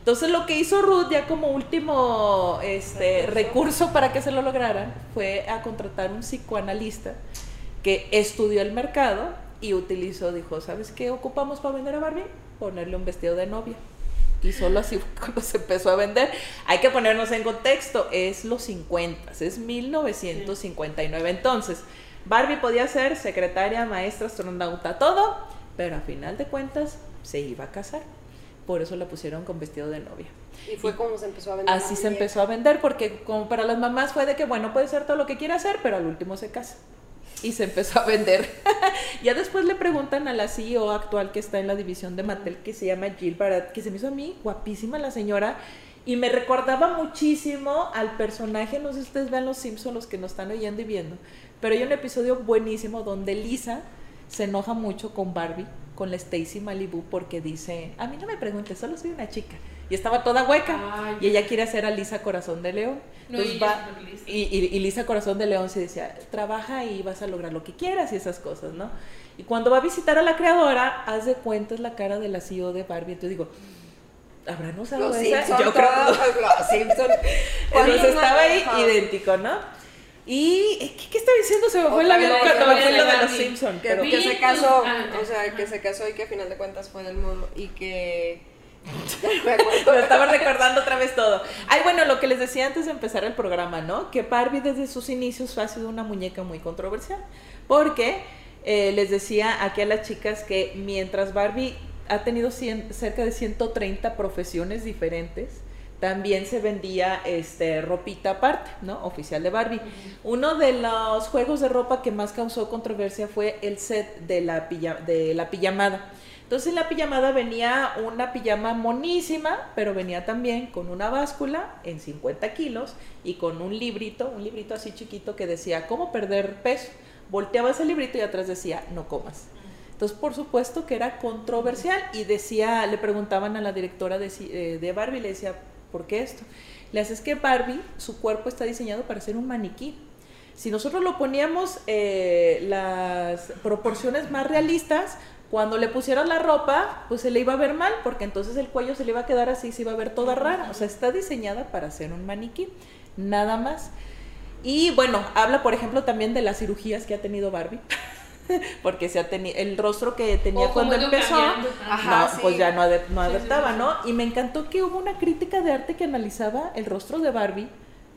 Entonces lo que hizo Ruth ya como último este, recurso para que se lo lograran fue a contratar un psicoanalista que estudió el mercado y utilizó, dijo, ¿sabes qué ocupamos para vender a Barbie? Ponerle un vestido de novia. Y solo así fue cuando se empezó a vender. Hay que ponernos en contexto, es los 50, es 1959. Entonces, Barbie podía ser secretaria, maestra, astronauta, todo, pero a final de cuentas se iba a casar. Por eso la pusieron con vestido de novia. Y fue como se empezó a vender. Así se empezó a vender porque como para las mamás fue de que bueno, puede ser todo lo que quiera hacer, pero al último se casa. Y se empezó a vender. ya después le preguntan a la CEO actual que está en la división de Mattel, que se llama Jill Barat, que se me hizo a mí guapísima la señora. Y me recordaba muchísimo al personaje, no sé si ustedes vean los Simpsons, los que nos están oyendo y viendo, pero hay un episodio buenísimo donde Lisa se enoja mucho con Barbie, con la Stacy Malibu, porque dice, a mí no me preguntes, solo soy una chica. Y estaba toda hueca. Ay, y ella quiere hacer a Lisa Corazón de León. No, Entonces y va, y, y- y Lisa Corazón de León se decía, trabaja y vas a lograr lo que quieras y esas cosas, ¿no? Y cuando va a visitar a la creadora, haz de cuenta es la cara de la CEO de Barbie. Entonces digo, ¿habrán usado Los esa? Simpson, Yo creo los Simpson. Entonces estaba ahí idéntico, ¿no? Y, ¿qué, qué estaba diciendo? Se me fue vida vez, cuando me fue vez lo de los. Simpsons. Que, Pero, que se casó, ah, o sea, que se casó y que a final de cuentas fue del mundo y que... Acuerdo. estaba recordando otra vez todo. Ay, bueno, lo que les decía antes de empezar el programa, ¿no? Que Barbie desde sus inicios ha sido una muñeca muy controversial. Porque eh, les decía aquí a las chicas que mientras Barbie ha tenido cien- cerca de 130 profesiones diferentes, también se vendía este ropita aparte, ¿no? Oficial de Barbie. Uno de los juegos de ropa que más causó controversia fue el set de la, pilla- de la pijamada. Entonces en la pijamada venía una pijama monísima, pero venía también con una báscula en 50 kilos y con un librito, un librito así chiquito que decía cómo perder peso. Volteabas el librito y atrás decía no comas. Entonces, por supuesto que era controversial y decía, le preguntaban a la directora de, eh, de Barbie, le decía, ¿por qué esto? Le hace es que Barbie, su cuerpo está diseñado para ser un maniquí. Si nosotros lo poníamos eh, las proporciones más realistas, cuando le pusieran la ropa, pues se le iba a ver mal, porque entonces el cuello se le iba a quedar así, se iba a ver toda rara. O sea, está diseñada para ser un maniquí, nada más. Y bueno, habla por ejemplo también de las cirugías que ha tenido Barbie. Porque se ha tenido el rostro que tenía O cuando empezó. Ajá. no, sí. pues ya no, no Sí, sí, adaptaba, sí, ¿no? Y me encantó que hubo una crítica de arte que analizaba el rostro de Barbie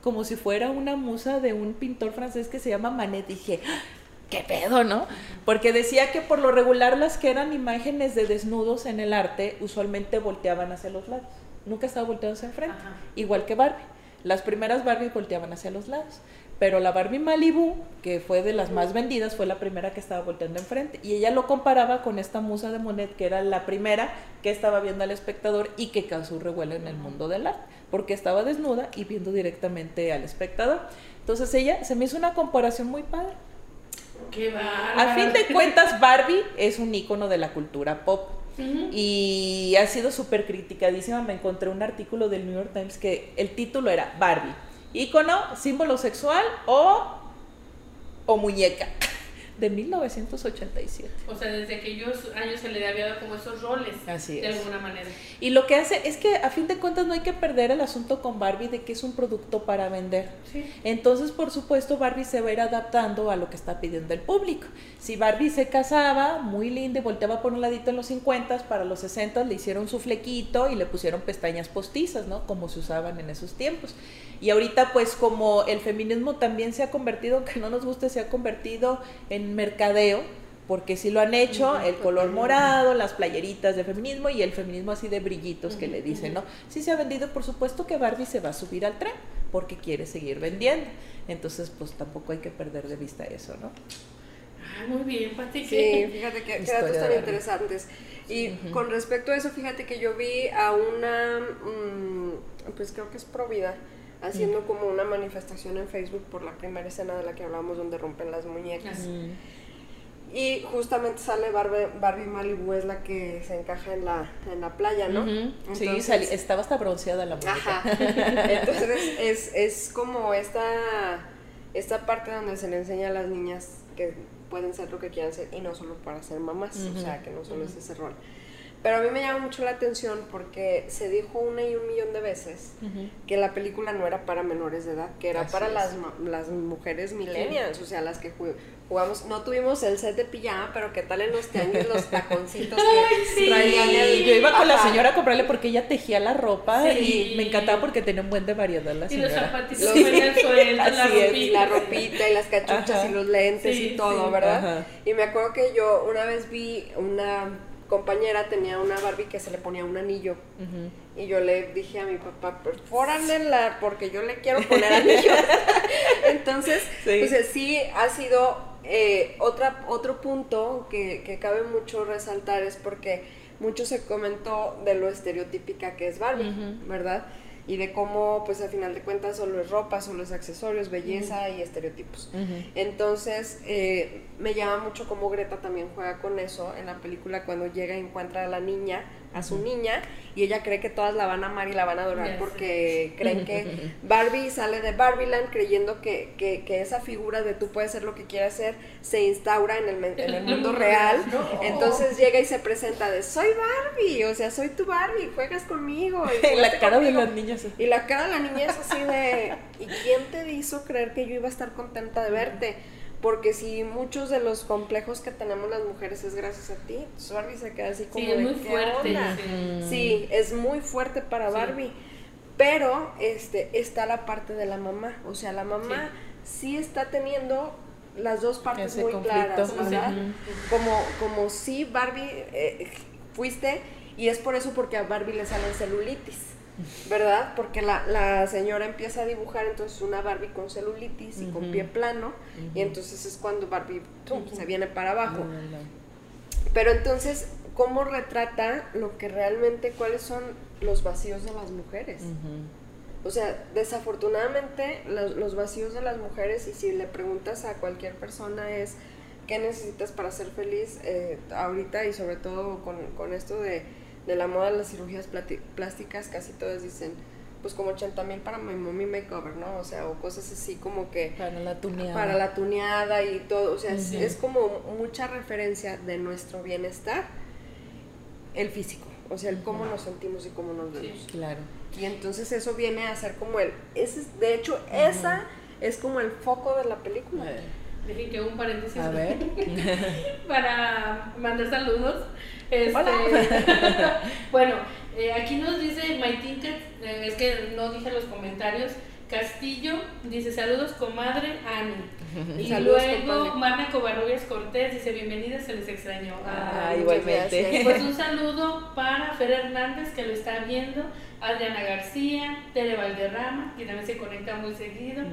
como si fuera una musa de un pintor francés que se llama Manet. Dije, "¡Ah! ¿Qué pedo, no? Porque decía que por lo regular las que eran imágenes de desnudos en el arte usualmente volteaban hacia los lados. Nunca estaba volteado hacia enfrente. Ajá. Igual que Barbie. Las primeras Barbie volteaban hacia los lados. Pero la Barbie Malibu, que fue de las más vendidas, fue la primera que estaba volteando enfrente. Y ella lo comparaba con esta musa de Monet, que era la primera que estaba viendo al espectador y que causó revuelo en el mundo del arte, porque estaba desnuda y viendo directamente al espectador. Entonces ella se me hizo una comparación muy padre. Qué. A fin de cuentas, Barbie es un icono de la cultura pop. Y ha sido súper criticadísima. Me encontré un artículo del New York Times que el título era Barbie. ícono, símbolo sexual o, o muñeca de 1987. O sea, desde aquellos años se le había dado como esos roles. Así De es. alguna manera. Y lo que hace es que a fin de cuentas no hay que perder el asunto con Barbie de que es un producto para vender. Sí. Entonces, por supuesto, Barbie se va a ir adaptando a lo que está pidiendo el público. Si Barbie se casaba, muy linda y volteaba por un ladito en los 50, para los 60 le hicieron su flequito y le pusieron pestañas postizas, ¿no? Como se usaban en esos tiempos. Y ahorita, pues, como el feminismo también se ha convertido, aunque no nos guste, se ha convertido en mercadeo, porque sí lo han hecho, el color morado, las playeritas de feminismo y el feminismo así de brillitos que le dicen. ¿no? Sí se ha vendido, por supuesto que Barbie se va a subir al tren porque quiere seguir vendiendo. Entonces, pues tampoco hay que perder de vista eso, ¿no? Ah, muy bien, Pati. Sí, fíjate que, datos tan interesantes. Y con respecto a eso, fíjate que yo vi a una, mm, pues creo que es Provida, haciendo como una manifestación en Facebook por la primera escena de la que hablamos donde rompen las muñecas. Y justamente sale Barbie, Barbie Malibu, es la que se encaja en la, en la playa, ¿no? Sí, Entonces- estaba hasta bronceada la muñeca. Ajá. Entonces es, es como esta, esta parte donde se le enseña a las niñas que pueden ser lo que quieran ser y no solo para ser mamás, o sea, que no solo es ese rol. Pero a mí me llama mucho la atención porque se dijo una y un millón de veces que la película no era para menores de edad, que era Así para es. las, las mujeres millennials, o sea, las que ju- jugamos, no tuvimos el set de pijama, pero qué tal en los tianguis los taconcitos Ay, que sí. traían el... Yo iba con la señora a comprarle porque ella tejía la ropa Sí. y me encantaba porque tenía un buen de variedad la Y los señora. zapatitos Sí. venían sueltos, la es, la ropita y las cachuchas Ajá. y los lentes Sí, y todo, sí. ¿verdad? Ajá. Y me acuerdo que yo una vez vi una compañera tenía una Barbie que se le ponía un anillo y yo le dije a mi papá, perfóranela porque yo le quiero poner anillos. Entonces, Sí. pues sí ha sido eh, otra, otro punto que, que cabe mucho resaltar es porque mucho se comentó de lo estereotípica que es Barbie. ¿verdad? Y de cómo, pues al final de cuentas, solo es ropa, solo es accesorios, belleza y estereotipos. Entonces, eh, me llama mucho cómo Greta también juega con eso en la película cuando llega y encuentra a la niña, a su niña, y ella cree que todas la van a amar y la van a adorar porque creen que Barbie sale de Barbieland creyendo que, que, que esa figura de tú puedes ser lo que quieras ser se instaura en el, en el mundo real. No. Entonces llega y se presenta de soy Barbie, o sea, soy tu Barbie, juegas conmigo. y la cara de conmigo". las niñas. Y la cara de la niña es así de, ¿y quién te hizo creer que yo iba a estar contenta de verte? Porque si muchos de los complejos que tenemos las mujeres es gracias a ti, Barbie se queda así como Sí, es de, muy "¿Qué fuerte. onda?". sí. Sí, es muy fuerte para Sí. Barbie. Pero este está la parte de la mamá, o sea, la mamá sí, está teniendo las dos partes Ese muy conflicto. claras, Como ¿verdad? Como como sí Barbie eh, fuiste y es por eso porque a Barbie le salen celulitis. ¿Verdad? Porque la, la señora empieza a dibujar entonces una Barbie con celulitis y con pie plano y entonces es cuando Barbie ¡tum! se viene para abajo. No. Pero entonces, ¿cómo retrata lo que realmente, cuáles son los vacíos de las mujeres? O sea, desafortunadamente los, los vacíos de las mujeres, y si le preguntas a cualquier persona es, ¿qué necesitas para ser feliz? Eh, ahorita y sobre todo con, con esto de, de la moda de las cirugías plásticas, casi todas dicen, pues como 80 mil para mi mommy makeover, ¿no? O sea, o cosas así como que Para la tuneada. para la tuneada y todo, o sea, es- Ujú. es, como mucha referencia de nuestro bienestar, el físico, o sea, el cómo nos sentimos y cómo nos vemos. Claro. Y entonces eso viene a ser como el, ese es- de hecho, esa es como el foco de la película. Dejen que un paréntesis A ver. para mandar saludos. Este, Hola. bueno, eh, aquí nos dice My Tinker, eh, es que no dije los comentarios. Castillo dice saludos comadre Ani. Y Saludos, luego compadre. Marna Covarrubias Cortés dice bienvenida, se les extrañó. Ah, muchas igualmente. gracias. pues un saludo para Fer Hernández que lo está viendo, Adriana García, Tere Valderrama, que también se conecta muy seguido,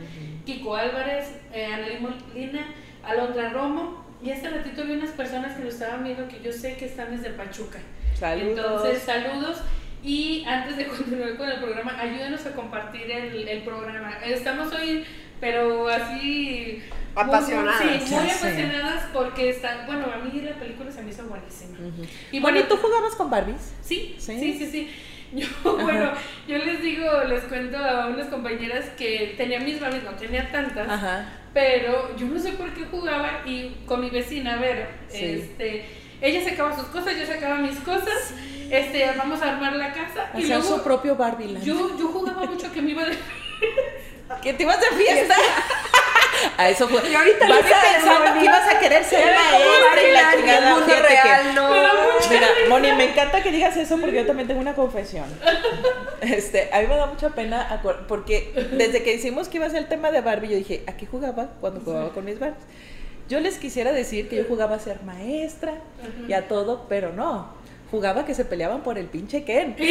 Kiko Álvarez, eh, Anneli Molina, Alondra Romo, y este ratito vi unas personas que lo estaban viendo que yo sé que están desde Pachuca. Saludos. Entonces, saludos. Y antes de continuar con el programa, ayúdenos a compartir el, el programa. Estamos hoy, pero así... muy- Apasionadas. Sí, muy Ya sé. apasionadas porque está, bueno, a mí la película se me hizo buenísima. Ujú. Y bueno, bueno, ¿y tú jugabas con Barbies? Sí, Sí. sí, sí, sí. Yo, bueno, yo les digo, les cuento a unas compañeras que tenía mis Barbies, no tenía tantas, Ajá. Pero yo no sé por qué jugaba y con mi vecina, Vero, Sí. este, ella sacaba sus cosas, yo sacaba mis cosas, este, vamos a armar la casa y luego su propio Barbie Land. yo, yo jugaba mucho que me iba de... ¿Que te ibas de fiesta? a eso fue. Y ahorita Lisa pensando que ibas a querer ser maestra y la chingada. mundo real, no. Mira, Moni, me encanta que digas eso porque yo también tengo una confesión. Este, a mí me da mucha pena porque desde que hicimos que iba a ser el tema de Barbie, yo dije, ¿a qué jugaba cuando jugaba con mis Barbies? Yo les quisiera decir que yo jugaba a ser maestra y a todo, pero no. Jugaba que se peleaban por el pinche Ken.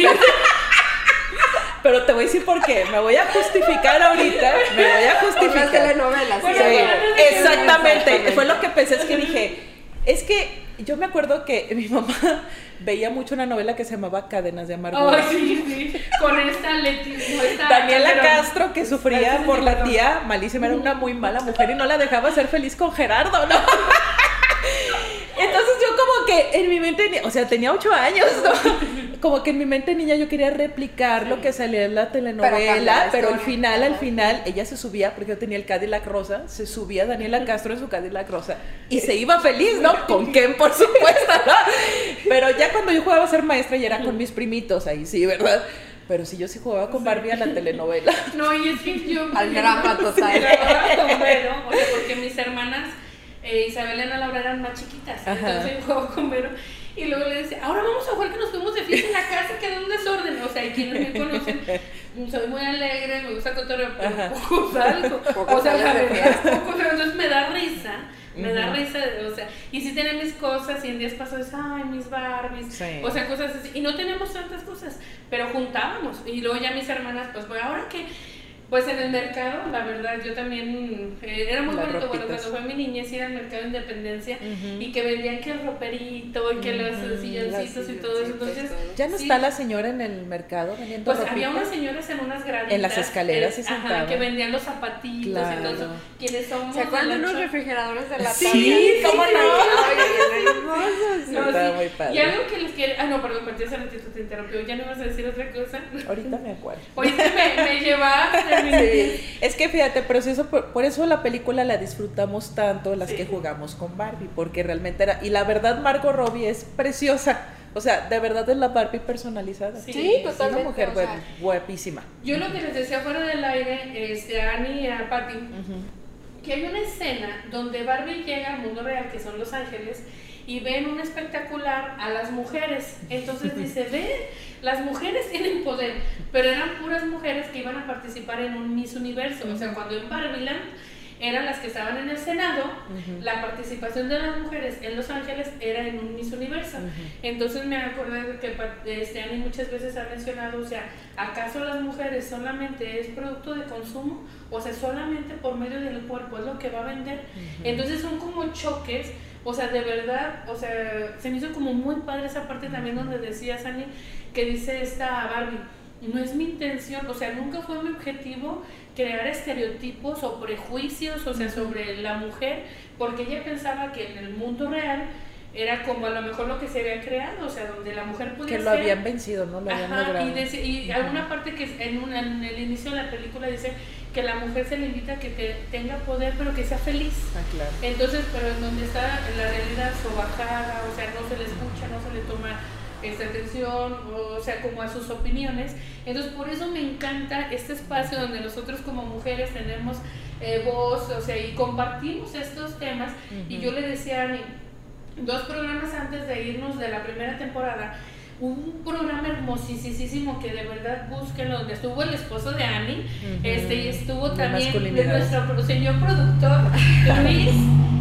Pero te voy a decir por qué. Me voy a justificar ahorita. Me voy a justificar. telenovelas. Sí, exactamente. Fue lo que pensé, es que dije, es que yo me acuerdo que mi mamá veía mucho una novela que se llamaba Cadenas de Amargura. Ay, sí, sí, con esta esta Daniela. Castro, que sufría por la tía malísima, era una muy mala mujer y no la dejaba ser feliz con Gerardo, ¿no? Entonces yo como que en mi mente, o sea, tenía ocho años, ¿no? Como que en mi mente niña yo quería replicar lo que salía en la telenovela, pero, al final, al final, ella se subía, porque yo tenía el Cadillac rosa, se subía Daniela Castro en su Cadillac rosa y se iba feliz, ¿no? Con Ken, por supuesto, ¿no? Pero ya cuando yo jugaba a ser maestra y era con mis primitos, ahí sí, ¿verdad? Pero sí, yo sí jugaba con Barbie a la telenovela. No, y es que yo. Al drama total. Vero, o sea, porque mis hermanas, eh, Isabel y Ana Laura, eran más chiquitas. Ajá. Entonces yo jugaba con Vero. Y luego le decía, ahora vamos a jugar que nos fuimos de fiesta en la casa, quedó un desorden. O sea, y quienes me conocen, soy muy alegre, me gusta cotorrear, pero poco salgo. O sea, la verdad, poco salgo. Entonces me da risa. Me da risa, o sea, y sí tenía mis cosas y en días pasados, ay, mis Barbies, Sí. o sea, cosas así. Y no tenemos tantas cosas, pero juntábamos. Y luego ya mis hermanas, pues, bueno, ahora que, pues en el mercado, la verdad, yo también, eh, era muy Las bonito, bueno, cuando fue mi niñez ir al mercado de Independencia y que vendían que el roperito y que los silloncitos y todo eso. Entonces, Ya no Sí. está la señora en el mercado vendiendo pues había unas señoras en unas graditas. En las escaleras se eh, ajá, que vendían los zapatitos y Claro. todo eso. Quienes somos ¿Se acuerdan de unos refrigeradores de la Sí, ¿cómo no? hermosos. No, Estaba sí. muy padre. Y algo que les quiero. Ah, no, perdón, hace ratito te interrumpió. Ya no ibas a decir otra cosa. Ahorita me acuerdo. Oye, me, me llevaste. Es que fíjate, pero si eso, por, por eso la película la disfrutamos tanto las Sí. que jugamos con Barbie, porque realmente era, y la verdad Margot Robbie es preciosa, o sea, de verdad es la Barbie personalizada. Sí, Sí, Es una totalmente. mujer o sea, guapísima. Yo lo que les decía fuera del aire este, a Annie y a Patty, Ujú. Que hay una escena donde Barbie llega al mundo real, que son Los Ángeles, y ven un espectacular a las mujeres. Entonces dice, ven, las mujeres tienen poder, pero eran puras mujeres que iban a participar en un Miss Universo. O sea, cuando en Barbieland eran las que estaban en el Senado, la participación de las mujeres en Los Ángeles era en un Miss Universo. Entonces me acordé de que este, muchas veces ha mencionado, o sea, ¿acaso las mujeres solamente es producto de consumo? O sea, solamente por medio del cuerpo es lo que va a vender. Entonces son como choques, o sea, de verdad, o sea, se me hizo como muy padre esa parte también donde decía Ani, que dice esta Barbie, no es mi intención, o sea, nunca fue mi objetivo crear estereotipos o prejuicios, o sea, sobre la mujer, porque ella pensaba que en el mundo real era como a lo mejor lo que se había creado, o sea, donde la mujer podía Que lo ser- habían vencido, ¿no? Lo habían Ajá, logrado. y, y alguna parte que en, una- en el inicio de la película dice que la mujer se le invita a que te- tenga poder, pero que sea feliz. Ah, claro. Entonces, pero en donde está en la realidad sobajada, o sea, no se le escucha, no se le toma esta atención, o sea, como a sus opiniones. Entonces, por eso me encanta este espacio donde nosotros como mujeres tenemos eh, voz, o sea, y compartimos estos temas. Y yo le decía a Ani, dos programas antes de irnos de la primera temporada, un programa hermosísimo que de verdad búsquenlo, donde estuvo el esposo de Ujú. este, y estuvo también de nuestro señor productor Luis,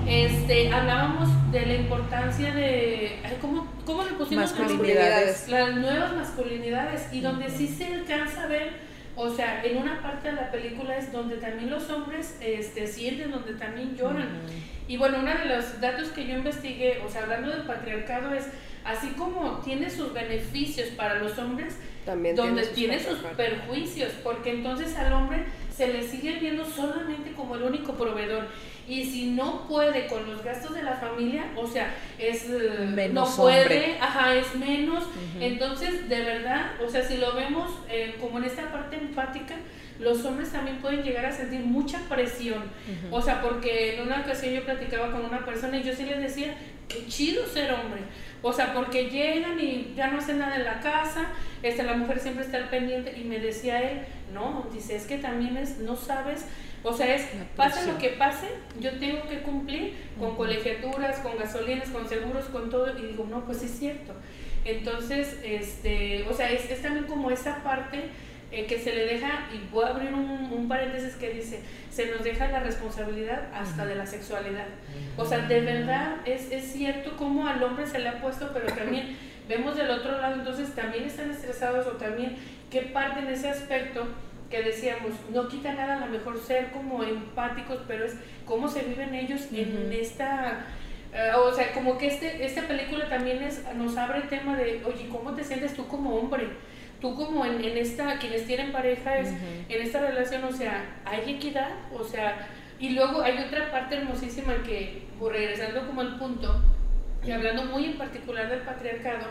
este, hablábamos de la importancia de, ¿cómo, cómo le pusimos? Masculinidades. Las nuevas masculinidades, y donde sí se alcanza a ver, o sea, en una parte de la película es donde también los hombres este, sienten, donde también lloran. Y bueno, uno de los datos que yo investigué, o sea, hablando del patriarcado, es así como tiene sus beneficios para los hombres, También donde tiene tiene sus perjuicios, porque entonces al hombre se le sigue viendo solamente como el único proveedor. Y si no puede con los gastos de la familia, o sea, es eh, Menos no puede, hombre. ajá, es menos. Entonces, de verdad, o sea, si lo vemos eh, como en esta parte empática, los hombres también pueden llegar a sentir mucha presión. O sea, porque en una ocasión yo platicaba con una persona y yo sí les decía, qué chido ser hombre. O sea, porque llegan y ya no hacen nada en la casa, este, la mujer siempre está al pendiente y me decía él, no, dice, es que también es, no sabes, o sea, es, pase lo que pase, yo tengo que cumplir con colegiaturas, con gasolinas, con seguros, con todo, y digo, no, pues es cierto. Entonces, este, o sea, es, es también como esa parte eh, que se le deja, y voy a abrir un, un paréntesis que dice, se nos deja la responsabilidad hasta de la sexualidad. O sea, de verdad es, es cierto cómo al hombre se le ha puesto, pero también vemos del otro lado, entonces también están estresados o también qué parte en ese aspecto que decíamos, no quita nada a lo mejor ser como empáticos, pero es cómo se viven ellos en esta... eh, o sea, como que este, esta película también es, nos abre el tema de, oye, ¿cómo te sientes tú como hombre? Tú como en, en esta, quienes tienen pareja, es, Ujú. en esta relación, o sea, hay equidad, o sea, y luego hay otra parte hermosísima que, regresando como al punto, y hablando muy en particular del patriarcado,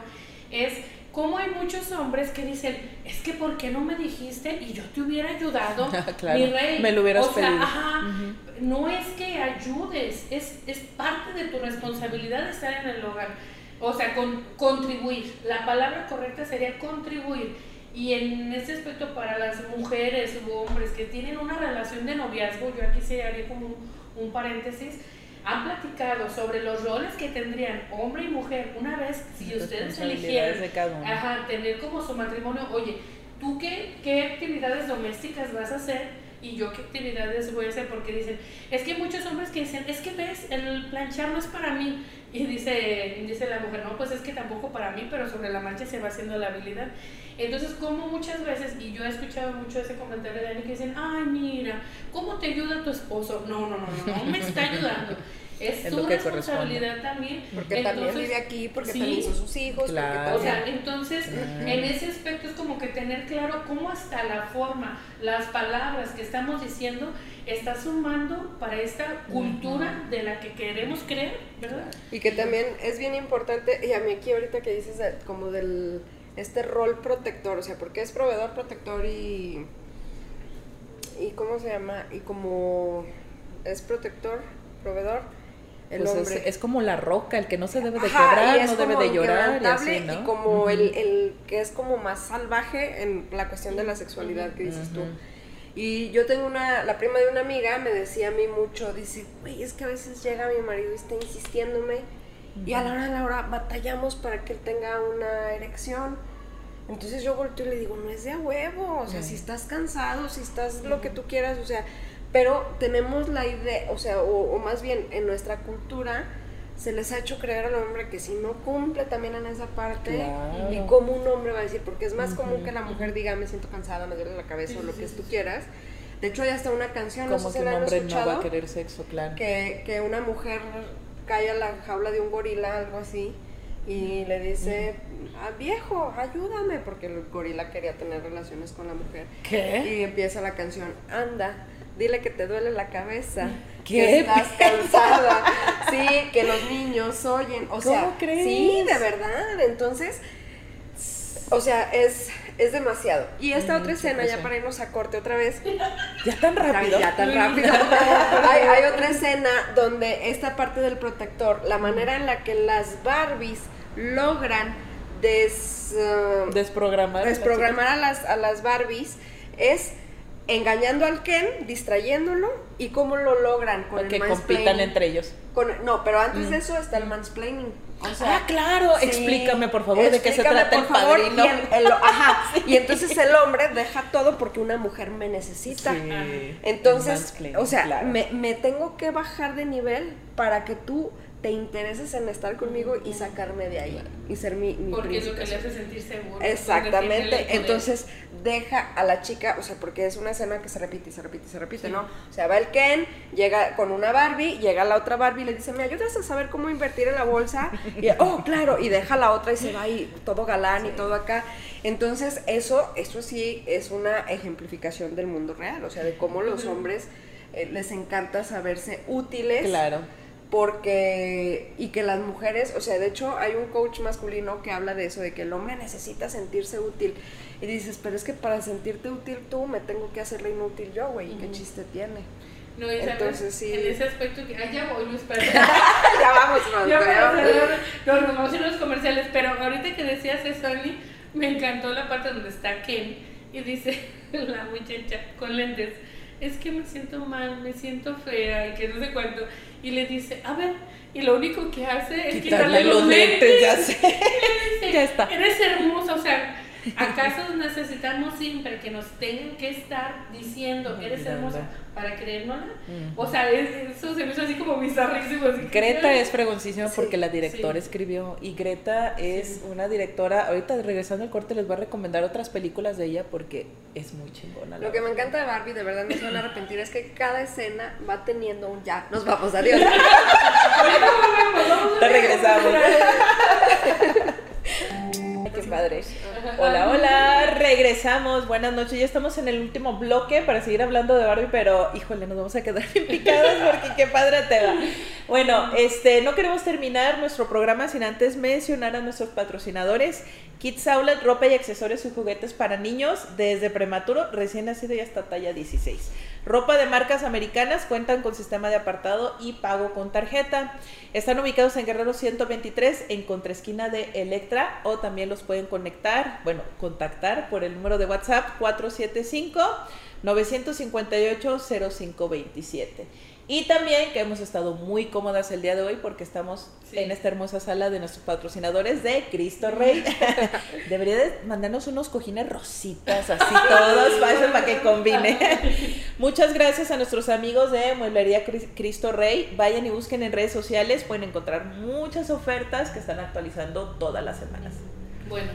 es cómo hay muchos hombres que dicen, es que ¿por qué no me dijiste y yo te hubiera ayudado? Claro, mi rey. me lo hubieras o sea, pedido. ajá, Ujú. no es que ayudes, es, es parte de tu responsabilidad estar en el hogar. O sea, con, contribuir. La palabra correcta sería contribuir. Y en este aspecto para las mujeres u hombres que tienen una relación de noviazgo, yo aquí se haría como un, un paréntesis, han platicado sobre los roles que tendrían hombre y mujer una vez si ustedes eligieran. Ajá, tener como su matrimonio, oye, ¿tú qué, qué actividades domésticas vas a hacer? Y yo qué actividades voy a hacer, porque dicen, es que muchos hombres que dicen, es que ves, el planchar no es para mí. Y dice, dice la mujer, no, pues es que tampoco para mí, pero sobre la marcha se va haciendo la habilidad. Entonces, como muchas veces, y yo he escuchado mucho ese comentario de alguien que dicen, ay, mira, ¿cómo te ayuda tu esposo? No, no, no, no, no me está ayudando. Es, Es su lo que responsabilidad también. Porque también Entonces, vive aquí, porque sí. también son sus hijos, Claro. o porque sea, también... entonces, Claro. en ese aspecto es como que tener claro cómo hasta la forma, las palabras que estamos diciendo, está sumando para esta cultura de la que queremos creer, ¿verdad? Y que también es bien importante, y a mí aquí ahorita que dices como del este rol protector, o sea, porque es proveedor, protector y y cómo se llama, y como es protector, proveedor, el Pues es, hombre. es como la roca, el que no se debe de Ajá, quebrar, es no debe de llorar y así, ¿no? y como Ujú. el, el que es como más salvaje en la cuestión de la sexualidad que dices tú. Ujú. Y yo tengo una, la prima de una amiga me decía a mí mucho, dice, güey, es que a veces llega mi marido y está insistiéndome y a la hora de la hora batallamos para que él tenga una erección. Entonces yo volteo y le digo, no es de a huevo, o sea, si estás cansado, si estás lo que tú quieras, o sea, pero tenemos la idea, o sea, o, o más bien en nuestra cultura se les ha hecho creer al hombre que si no cumple también en esa parte, Claro. y como un hombre va a decir, porque es más común Ujú. que la mujer diga, me siento cansada, me duele la cabeza o lo que Sí, tú quieras. De hecho, hay hasta una canción, no Como sé que si un hombre no va a querer sexo, claro. que, que una mujer cae a la jaula de un gorila, algo así, y le dice, ah, viejo, ayúdame, porque el gorila quería tener relaciones con la mujer. ¿Qué? Y empieza la canción, anda, dile que te duele la cabeza, ¿Qué? que estás cansada, sí, que los niños oyen, o sea, ¿Cómo crees? sí, de verdad, entonces, o sea, es, es demasiado. Y esta Mm, otra escena, ya para irnos a corte otra vez, Ya tan rápido. ya tan rápido. hay, hay otra escena donde esta parte del protector, la manera en la que las Barbies logran des, uh, Desprogramar. desprogramar a las, a las Barbies es engañando al Ken, distrayéndolo y cómo lo logran con el que compitan entre ellos. Con- no, pero antes Mm. de eso está el mansplaining. O sea, ah, claro. sí, Explícame, por favor, de qué se trata el favor, padrino. Y, el- el- ajá, y entonces el hombre deja todo porque una mujer me necesita. Sí, Entonces, o sea, claro. me, me tengo que bajar de nivel para que tú te intereses en estar conmigo y sacarme de ahí y ser mi, mi Porque es lo que le hace sentir seguro. Exactamente, entonces deja a la chica, o sea, porque es una escena que se repite y se repite y se repite, ¿no? O sea, va el Ken, llega con una Barbie, llega la otra Barbie y le dice, ¿me ayudas a saber cómo invertir en la bolsa? Y, oh, claro, y deja la otra y se va ahí todo galán y todo acá. Entonces, eso, eso sí es una ejemplificación del mundo real, o sea, de cómo los hombres eh, les encanta saberse útiles Claro. Porque y que las mujeres, o sea, de hecho hay un coach masculino que habla de eso, de que el hombre necesita sentirse útil y dices, pero es que para sentirte útil tú me tengo que hacerle inútil yo, güey, ¿y qué chiste tiene? No, y sabes, Entonces, sí. en ese aspecto que. Ah, ya voy, Luz, perdón. ya vamos, Fran, Ya no, nos vamos a ir a los comerciales, pero ahorita que decías eso, Ani, me encantó la parte donde está Ken y dice la muchacha con lentes, es que me siento mal, me siento fea y que no sé cuánto. Y le dice, a ver, y lo único que hace es quitarle, los lentes. ya sé. Y le dice, Ya está. Eres hermosa, o sea, ¿acaso necesitamos siempre que nos tengan que estar diciendo, eres Miranda. hermosa, para creérnosla? Ujú. O sea, es- eso se me hizo así como bizarrísimo. así que- Greta es fregoncísima Sí, porque la directora sí. escribió y Greta es una directora, ahorita regresando al corte les voy a recomendar otras películas de ella porque es muy chingona. Lo que me encanta de Barbie, de verdad no se van a arrepentir, es que cada escena va teniendo un ya. Nos vamos, adiós. Te regresamos. Hola, hola, regresamos. Buenas noches. Ya estamos en el último bloque para seguir hablando de Barbie, pero híjole, nos vamos a quedar bien picadas porque qué padre te va. Bueno, este, no queremos terminar nuestro programa sin antes mencionar a nuestros patrocinadores. Kids Outlet, ropa y accesorios y juguetes para niños desde prematuro, recién nacido y hasta talla 16. Ropa de marcas americanas cuentan con sistema de apartado y pago con tarjeta. Están ubicados en Guerrero 123 en contraesquina de Electra o también los pueden conectar, bueno, contactar por el número de WhatsApp 475 958 0527. Y también que hemos estado muy cómodas el día de hoy porque estamos Sí. en esta hermosa sala de nuestros patrocinadores de Cristo Rey. Debería de mandarnos unos cojines rositas así todos para, que combine. Muchas gracias a nuestros amigos de Mueblería Cris- Cristo Rey. Vayan y busquen en redes sociales, pueden encontrar muchas ofertas que están actualizando todas las semanas. Bueno,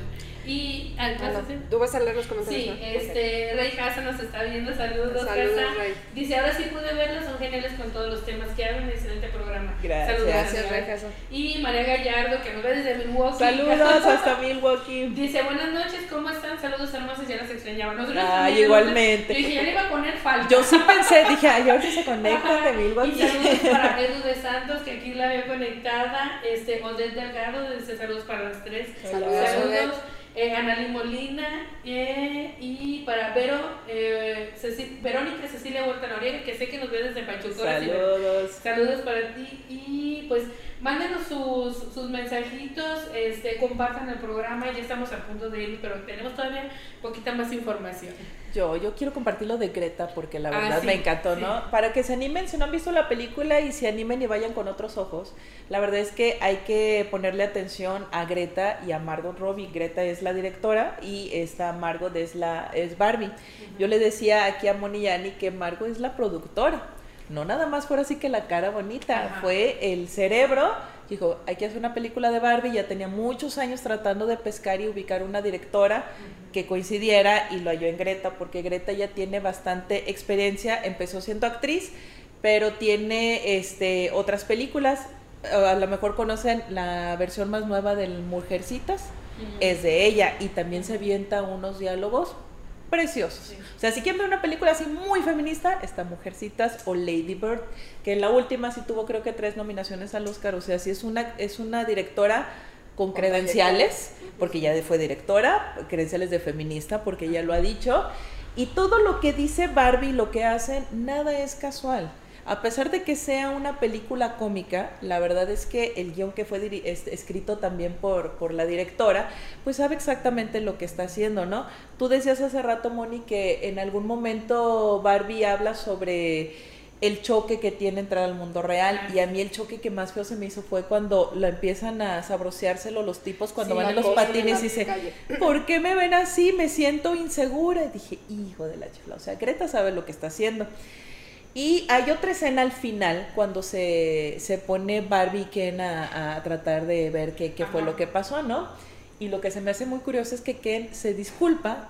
y al caso Tú vas a leer los comentarios. Sí, ¿no? Ok. este, Rey Casa nos está viendo, saludos, Saludos, Casa. Rey. Dice, ahora sí pude verlos, son geniales con todos los temas que hablan, excelente programa. Gracias. Saludos, Gracias. Rey Casa. Y María Gallardo, que nos ve desde Milwaukee. Saludos hasta Milwaukee. Dice, buenas noches, ¿cómo están? Saludos hermosos, ya las extrañaba. Nosotros Ay, también, igualmente. Yo dije, ya le iba a poner falta. Yo sí pensé, dije, ay, ahorita se conectan Ajá. de Milwaukee. Y saludos para Edu de Santos, que aquí la veo conectada. Este, Odette Delgado, dice saludos para las tres. Saludos, Saludos. Eh, Analí Molina eh, y para Vero, eh, Ceci- Verónica Cecilia Huerta Noriega, que sé que nos ve desde Pachuca. sí, Vero. Saludos. Saludos para ti y pues mándenos sus, sus mensajitos, este, compartan el programa, ya estamos a punto de ir, pero tenemos todavía poquita más información. Yo, yo quiero compartir lo de Greta porque la Ah, verdad sí, me encantó, sí. ¿no? Para que se animen, si no han visto la película y se animen y vayan con otros ojos. La verdad es que hay que ponerle atención a Greta y a Margot Robbie. Greta es la directora y esta Margot es la es Barbie. Yo le decía aquí a Moni y a Ani que Margot es la productora. No nada más fue así que la cara bonita, Ajá. fue el cerebro. Dijo, hay que hacer una película de Barbie. Ya tenía muchos años tratando de pescar y ubicar una directora que coincidiera y lo halló en Greta, porque Greta ya tiene bastante experiencia, empezó siendo actriz, pero tiene este, otras películas, a lo mejor conocen la versión más nueva del Mujercitas, es de ella y también se avienta unos diálogos preciosos. Sí. O sea, si quieren ver una película así muy feminista, está Mujercitas o Lady Bird, que en la última sí tuvo creo que tres nominaciones al Oscar, o sea, sí es una, es una directora con credenciales, porque ya fue directora, credenciales de feminista, porque ella lo ha dicho, y todo lo que dice Barbie, lo que hacen, nada es casual. A pesar de que sea una película cómica, la verdad es que el guion que fue es- escrito también por, por la directora, pues sabe exactamente lo que está haciendo, ¿no? Tú decías hace rato, Moni, que en algún momento Barbie habla sobre el choque que tiene entrar al mundo real y a mí el choque que más feo se me hizo fue cuando lo empiezan a sabroseárselo los tipos cuando Sí, van en los patines y dice, calle. ¿por qué me ven así? Me siento insegura. Y dije, hijo de la chifla. O sea, Greta sabe lo que está haciendo. Y hay otra escena al final, cuando se, se pone Barbie y Ken a, a tratar de ver qué, qué fue lo que pasó, ¿no? Y lo que se me hace muy curioso es que Ken se disculpa,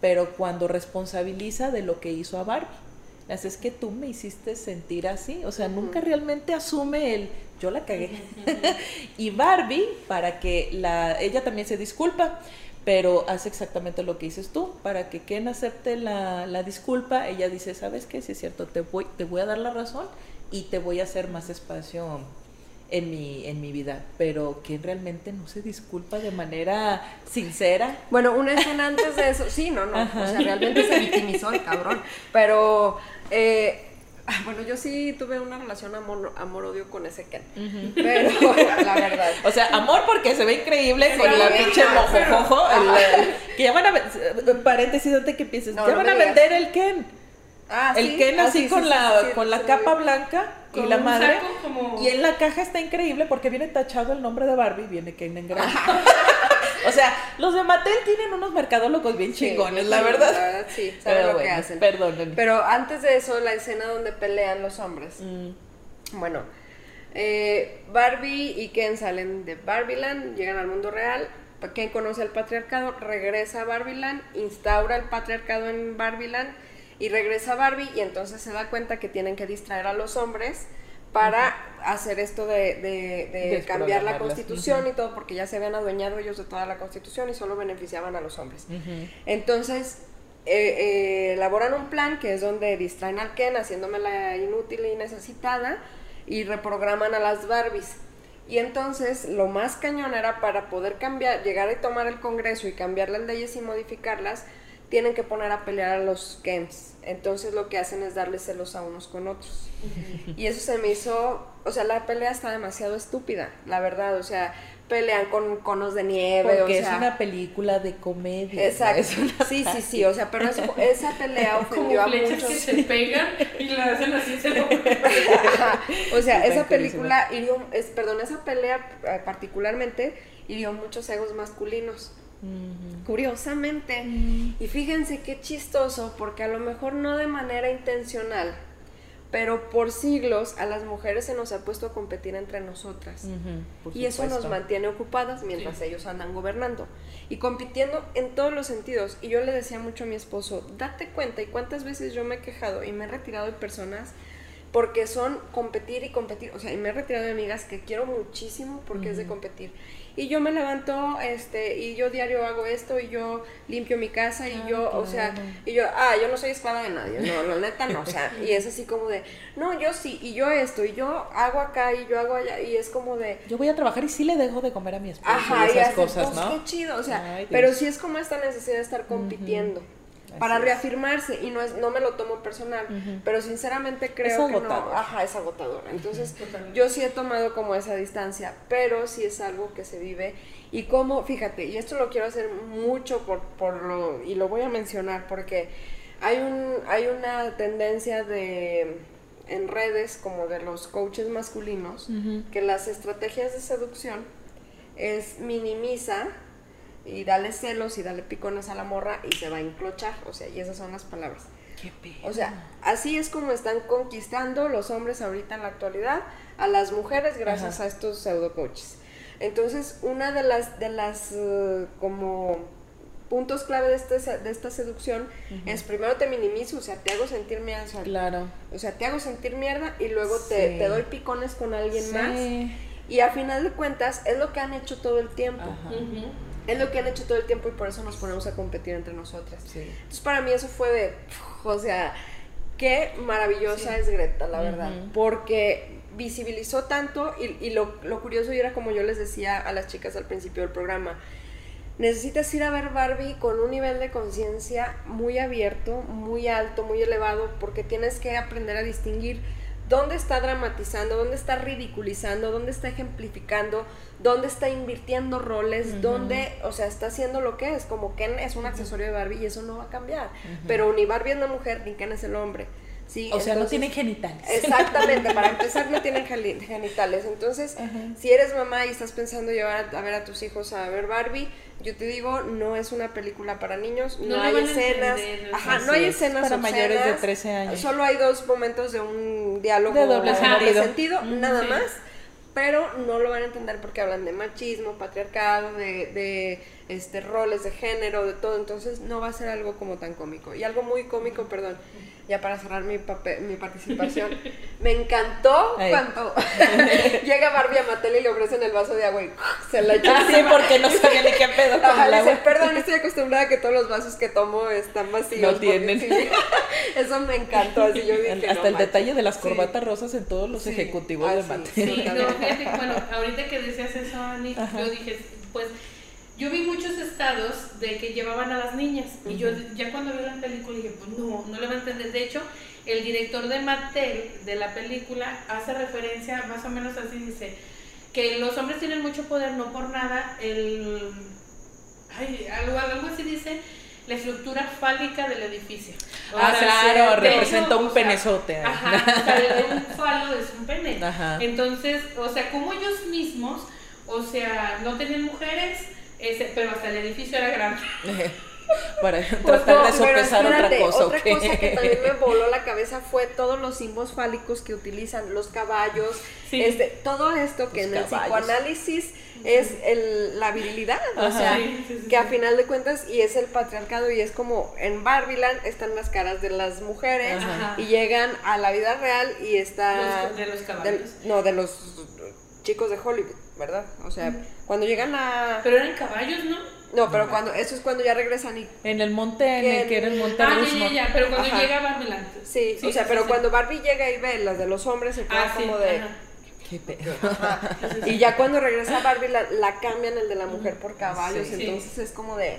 pero cuando responsabiliza de lo que hizo a Barbie. Así es que tú me hiciste sentir así, o sea, nunca realmente asume el yo la cagué. y Barbie, para que la ella también se disculpa, pero hace exactamente lo que dices tú, para que Ken acepte la, la disculpa, ella dice, ¿sabes qué? Si es cierto, te voy, te voy a dar la razón y te voy a hacer más espacio en mi, en mi vida, pero Ken realmente no se disculpa de manera sincera. Bueno, una escena antes de eso, sí, no, no, Ajá. o sea, realmente se victimizó el cabrón, pero, eh, bueno, yo sí tuve una relación amor- amor-odio con ese Ken, pero, la verdad. O sea, amor porque se ve increíble Sí, con la pinche mojojojo. el- el- que ya van a paréntesis antes que empieces. No, ya no van a vender el Ken. Ah, el sí, Ken ah, así sí, con sí, la sí, sí, con sí, la capa sí. blanca y la madre. como- Y en la caja está increíble porque viene tachado el nombre de Barbie, viene Ken en grande. O sea, los de Mattel tienen unos mercadólogos bien Sí, chingones, la verdad. La verdad, sí, saben Pero lo que hacen. Perdónenme. Pero antes de eso, la escena donde pelean los hombres. Mm, Bueno, eh, Barbie y Ken salen de Barbieland, llegan al mundo real. Ken conoce al patriarcado, regresa a Barbieland, instaura el patriarcado en Barbieland y regresa a Barbie y entonces se da cuenta que tienen que distraer a los hombres para hacer esto de, de- de cambiar la constitución y todo porque ya se habían adueñado ellos de toda la constitución y solo beneficiaban a los hombres. Entonces, eh, eh, elaboran un plan que es donde distraen al Ken, haciéndomela inútil y necesitada, y reprograman a las Barbies. Y entonces, lo más cañón era para poder cambiar, llegar y tomar el Congreso y cambiar las leyes y modificarlas, tienen que poner a pelear a los Kens. Entonces, lo que hacen es darles celos a unos con otros. Y eso se me hizo, o sea, la pelea está demasiado estúpida, la verdad, o sea, pelean con conos de nieve, Porque o sea, es una película de comedia. Exacto. Sí, sí, sí. O sea, pero eso- esa pelea ofendió Como a muchos. que se pegan y la hacen así, se lo Ajá. O sea, esa película hirió, es, perdón, esa pelea eh, particularmente hirió muchos egos masculinos. Curiosamente. Y fíjense qué chistoso, porque a lo mejor no de manera intencional, pero por siglos a las mujeres se nos ha puesto a competir entre nosotras. Y eso nos mantiene ocupadas mientras Sí. ellos andan gobernando y compitiendo en todos los sentidos. Y yo le decía mucho a mi esposo, date cuenta y cuántas veces yo me he quejado y me he retirado de personas porque son competir y competir. O sea, y me he retirado de amigas que quiero muchísimo porque es de competir. Y yo me levanto, este, y yo diario hago esto, y yo limpio mi casa, y Ah, yo, o sea, y yo, ah, yo no soy esclava de nadie, no, la neta no, o sea, y es así como de, no, yo sí, y yo esto, y yo hago acá, y yo hago allá, y es como de, Yo voy a trabajar y sí le dejo de comer a mi esposo Ajá, y y esas haces, cosas, pues, ¿no? qué chido, o sea, Ay, pero sí es como esta necesidad de estar compitiendo Así para es. reafirmarse y no es no me lo tomo personal, pero sinceramente creo que no, ajá, es agotador. Entonces, Totalmente. yo sí he tomado como esa distancia, pero sí es algo que se vive y como, fíjate, y esto lo quiero hacer mucho por por lo y lo voy a mencionar porque hay un hay una tendencia de en redes como de los coaches masculinos que las estrategias de seducción es minimiza y dale celos y dale picones a la morra y se va a enclochar, o sea, y esas son las palabras. Qué. O sea, así es como están conquistando los hombres ahorita en la actualidad a las mujeres gracias Ajá. a estos pseudo coaches. Entonces, una de las de las eh, como puntos clave de, este, de esta seducción es primero te minimizo, o sea, te hago sentir mierda, o sea, Claro. o sea, te hago sentir mierda y luego te, Sí. te doy picones con alguien Sí. más. Y a final de cuentas es lo que han hecho todo el tiempo. Ajá. Es lo que han hecho todo el tiempo y por eso nos ponemos a competir entre nosotras. Sí. Entonces para mí eso fue de, o sea, qué maravillosa Sí. es Greta, la verdad. Porque visibilizó tanto y, y lo, lo curioso y era como yo les decía a las chicas al principio del programa. Necesitas ir a ver Barbie con un nivel de conciencia muy abierto, muy alto, muy elevado, porque tienes que aprender a distinguir dónde está dramatizando, dónde está ridiculizando, dónde está ejemplificando, dónde está invirtiendo roles, dónde, o sea, está haciendo lo que es, como Ken es un accesorio de Barbie y eso no va a cambiar. Pero ni Barbie es la mujer ni Ken es el hombre. Sí, o sea, no tienen genitales. Exactamente, para empezar no tienen geni- genitales. Entonces, si eres mamá y estás pensando llevar a, a ver a tus hijos a ver Barbie, yo te digo, no es una película para niños, no, hay escenas, entender, ajá, no hay es, escenas para mayores de obscenas, 13 años. Solo hay dos momentos de un diálogo De doble sentido. sentido, nada sí. más. Pero no lo van a entender porque hablan de machismo, patriarcado, de, de este roles de género, de todo. Entonces no va a ser algo como tan cómico. Y algo muy cómico, perdón, ya para cerrar mi, pape- mi participación, me encantó Ay. cuando llega Barbie a Mattel y le ofrecen el vaso de agua y se la echa Ah, sí, porque no sabía ni qué pedo con Ajá, el le dice, agua. perdón, estoy acostumbrada a que todos los vasos que tomo están vacíos. No tienen. sí". Eso me encantó, así yo dije, Hasta "No el manches". detalle de las Sí. corbatas rosas en todos los Sí. ejecutivos Ah, de sí, Mattel. sí. No, fíjate, bueno, ahorita que decías eso, Ani, yo dije, pues, yo vi muchos estados de que llevaban a las niñas, y yo ya cuando vi la película dije, pues no, no le van a entender. De hecho, el director de Mattel, de la película, hace referencia, más o menos así dice, que los hombres tienen mucho poder, no por nada, el... Ay, algo, algo así dice, la estructura fálica del edificio. O Ah, sea, claro, representa un sea, penezote. Ajá, o sea, un falo es un pene. Ajá. Entonces, o sea, como ellos mismos, o sea, no tenían mujeres, ese, pero hasta el edificio era grande. Para Pues tratar no, de sopesar otra cosa. Otra cosa que también me voló la cabeza fue todos los símbolos fálicos que utilizan los caballos, Sí. este, todo esto que Los en el psicoanálisis es el, la virilidad, o sea, Sí, sí, sí, que a final de cuentas y es el patriarcado y es como en Barbiland están las caras de las mujeres Ajá. y llegan a la vida real y está Los- de los caballos. del- no de los chicos de Hollywood, ¿verdad? O sea, cuando llegan a Pero eran caballos, ¿no? no, pero cuando eso es cuando ya regresan y En el monte, en el Que- era el monte Ah, ya, ya, ya, pero cuando Ajá. llega Barbeland. Sí, o sea, pero sí. cuando Barbie llega y ve las de los hombres se queda Ah, sí, como de... ajá. Qué pedo. Y ya cuando regresa Barbie la, la cambian el de la mujer por caballos, Sí. entonces es como de...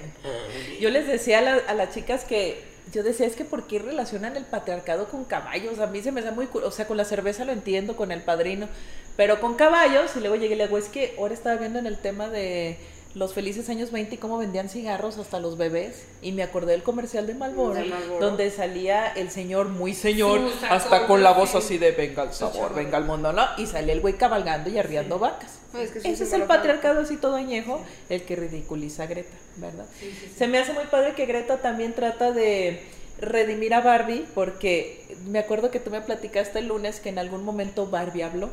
Yo les decía a, la- a las chicas que yo decía, es que ¿por qué relacionan el patriarcado con caballos? A mí se me da muy... O sea, con la cerveza lo entiendo, con el padrino, pero con caballos, y luego llegué y le digo, es que ahora estaba viendo en el tema de los felices años 20 y cómo vendían cigarros hasta los bebés, y me acordé del comercial de Marlboro. donde salía el señor muy señor, hasta con la voz sí. así de venga el sabor, venga el mundo, ¿no? Y salía el güey cabalgando y arriando vacas. No, es que es un Ese es el patriarcado así todo añejo, el que ridiculiza a Greta, ¿verdad? Se me hace muy padre que Greta también trata de redimir a Barbie, porque me acuerdo que tú me platicaste el lunes que en algún momento Barbie habló.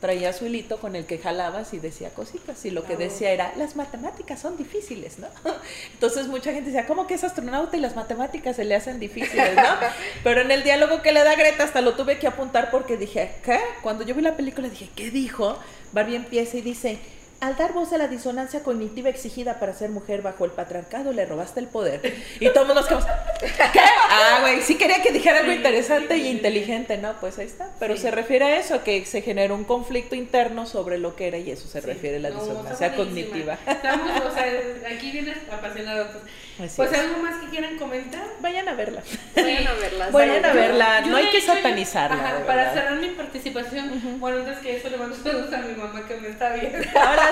Traía su hilito con el que jalabas y decía cositas, y lo que decía era, las matemáticas son difíciles, ¿no? Entonces mucha gente decía, ¿cómo que es astronauta y las matemáticas se le hacen difíciles, ¿no? Pero en el diálogo que le da Greta hasta lo tuve que apuntar porque dije, ¿qué? Cuando yo vi la película dije, ¿qué dijo? Barbie empieza y dice, al dar voz a la disonancia cognitiva exigida para ser mujer bajo el patriarcado, le robaste el poder. Y todos nos quedamos, ¿qué? Ah, güey, sí quería que dijera algo interesante sí, y sí, inteligente, ¿no? Pues ahí está. Pero Sí. se refiere a eso, que se generó un conflicto interno sobre lo que era y eso se Sí. refiere a la No, disonancia cognitiva. Estamos, o sea, aquí vienes apasionados. Pues es. algo más que quieran comentar. Vayan a verla. Vayan a verlas. Vayan a verla, Yo, no hay que yo- satanizarla. ajá, para cerrar mi participación, bueno, antes que eso le mando saludos a mi mamá que me está viendo.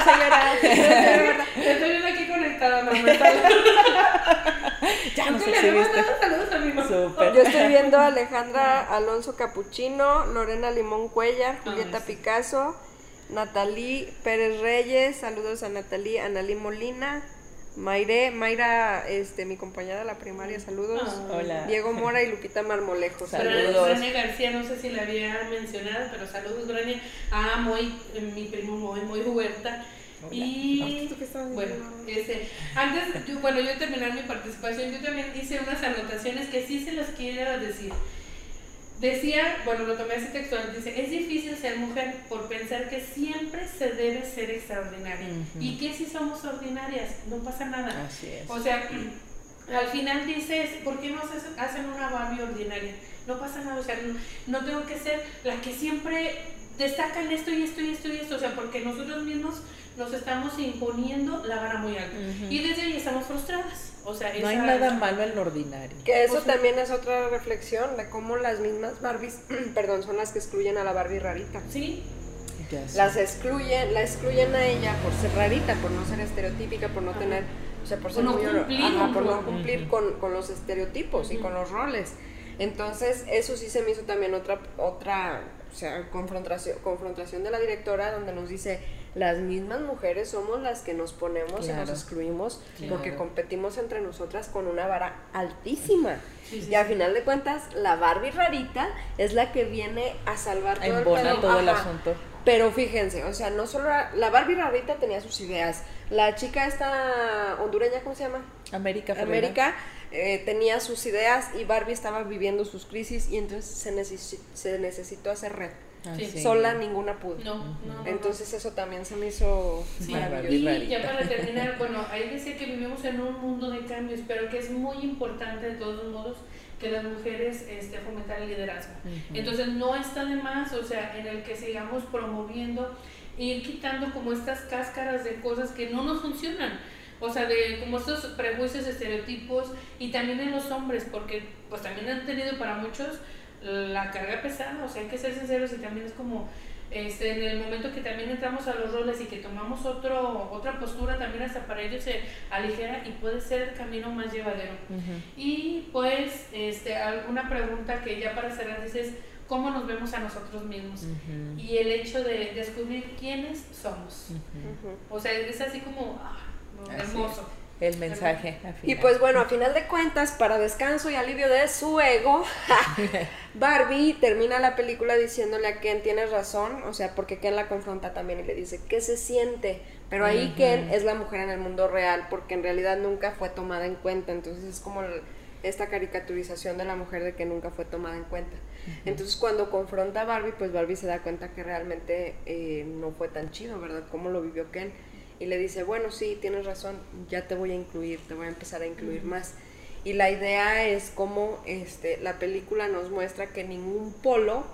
Señora. Estoy viendo aquí conectada, no me ya saludos a mi mamá. Súper. Yo estoy viendo a Alejandra Alonso Capuchino, Lorena Limón Cuellar, Julieta Ah, sí. Picasso, Natalí Pérez Reyes, saludos a Natalí, Analí Molina, Mayre, Mayra, este, mi compañera de la primaria, saludos. Ah. Hola. Diego Mora y Lupita Marmolejo, Saludos. saludos. Grania García, no sé si la había mencionado, pero saludos, Grania. Ah, Moy, eh, mi primo Moy, Moy Huerta. Hola. Y ¿Tú qué estabas bueno, ese, antes, yo, bueno, yo terminar mi participación, yo también hice unas anotaciones que sí se las quiero decir. Decía, bueno, lo tomé así textual, dice, es difícil ser mujer por pensar que siempre se debe ser extraordinaria. ¿Y que si somos ordinarias? No pasa nada. Así es. O sea, al final dices, ¿por qué no se hacen una Barbie ordinaria? No pasa nada, o sea, no, no tengo que ser la que siempre destaca en esto y esto y esto y esto, o sea, porque nosotros mismos nos estamos imponiendo la vara muy alta. Y desde ahí estamos frustradas. O sea, No hay nada malo en lo ordinario. Que eso O sea- también es otra reflexión de cómo las mismas Barbies, perdón, son las que excluyen a la Barbie rarita. Sí. Las excluyen, la excluyen a ella por ser rarita, por no ser estereotípica, por no Ajá. tener, o sea, por ser no muy cumplir ajá, por no cumplir con, con los estereotipos y con los roles. Entonces, eso sí se me hizo también otra, otra o sea, confrontación, confrontación de la directora donde nos dice, las mismas mujeres somos las que nos ponemos y nos excluimos porque competimos entre nosotras con una vara altísima. y al final de cuentas, la Barbie rarita es la que viene a salvar todo, el, todo el asunto. Pero fíjense, o sea, no solo la Barbie rarita tenía sus ideas. La chica esta hondureña, ¿cómo se llama? América. América eh, tenía sus ideas y Barbie estaba viviendo sus crisis y entonces se, se necesitó hacer red. Ah, Sola ninguna pudo. Entonces eso también se me hizo maravilloso. Y ya para terminar, bueno, ahí decía que vivimos en un mundo de cambios, pero que es muy importante de todos modos que las mujeres este, fomentar el liderazgo. Entonces no está de más, o sea, en el que sigamos promoviendo e ir quitando como estas cáscaras de cosas que no nos funcionan. O sea, de como estos prejuicios, estereotipos y también en los hombres, porque pues también han tenido para muchos la carga pesada, o sea, hay que ser sinceros y también es como este, en el momento que también entramos a los roles y que tomamos otro, otra postura, también hasta para ellos se aligera y puede ser el camino más llevadero. Y pues, este, alguna pregunta que ya para cerrar dices, ¿cómo nos vemos a nosotros mismos? Y el hecho de descubrir quiénes somos. O sea, es así como ah, hermoso el mensaje. Y pues bueno, a final de cuentas, para descanso y alivio de su ego, Barbie termina la película diciéndole a Ken, tienes razón, o sea, porque Ken la confronta también y le dice, ¿qué se siente? Pero ahí Ken es la mujer en el mundo real, porque en realidad nunca fue tomada en cuenta, entonces es como esta caricaturización de la mujer de que nunca fue tomada en cuenta. Entonces cuando confronta a Barbie, pues Barbie se da cuenta que realmente eh, no fue tan chido, ¿verdad? Cómo lo vivió Ken y le dice, bueno, sí, tienes razón, ya te voy a incluir, te voy a empezar a incluir más. Y la idea es como este, la película nos muestra que ningún polo,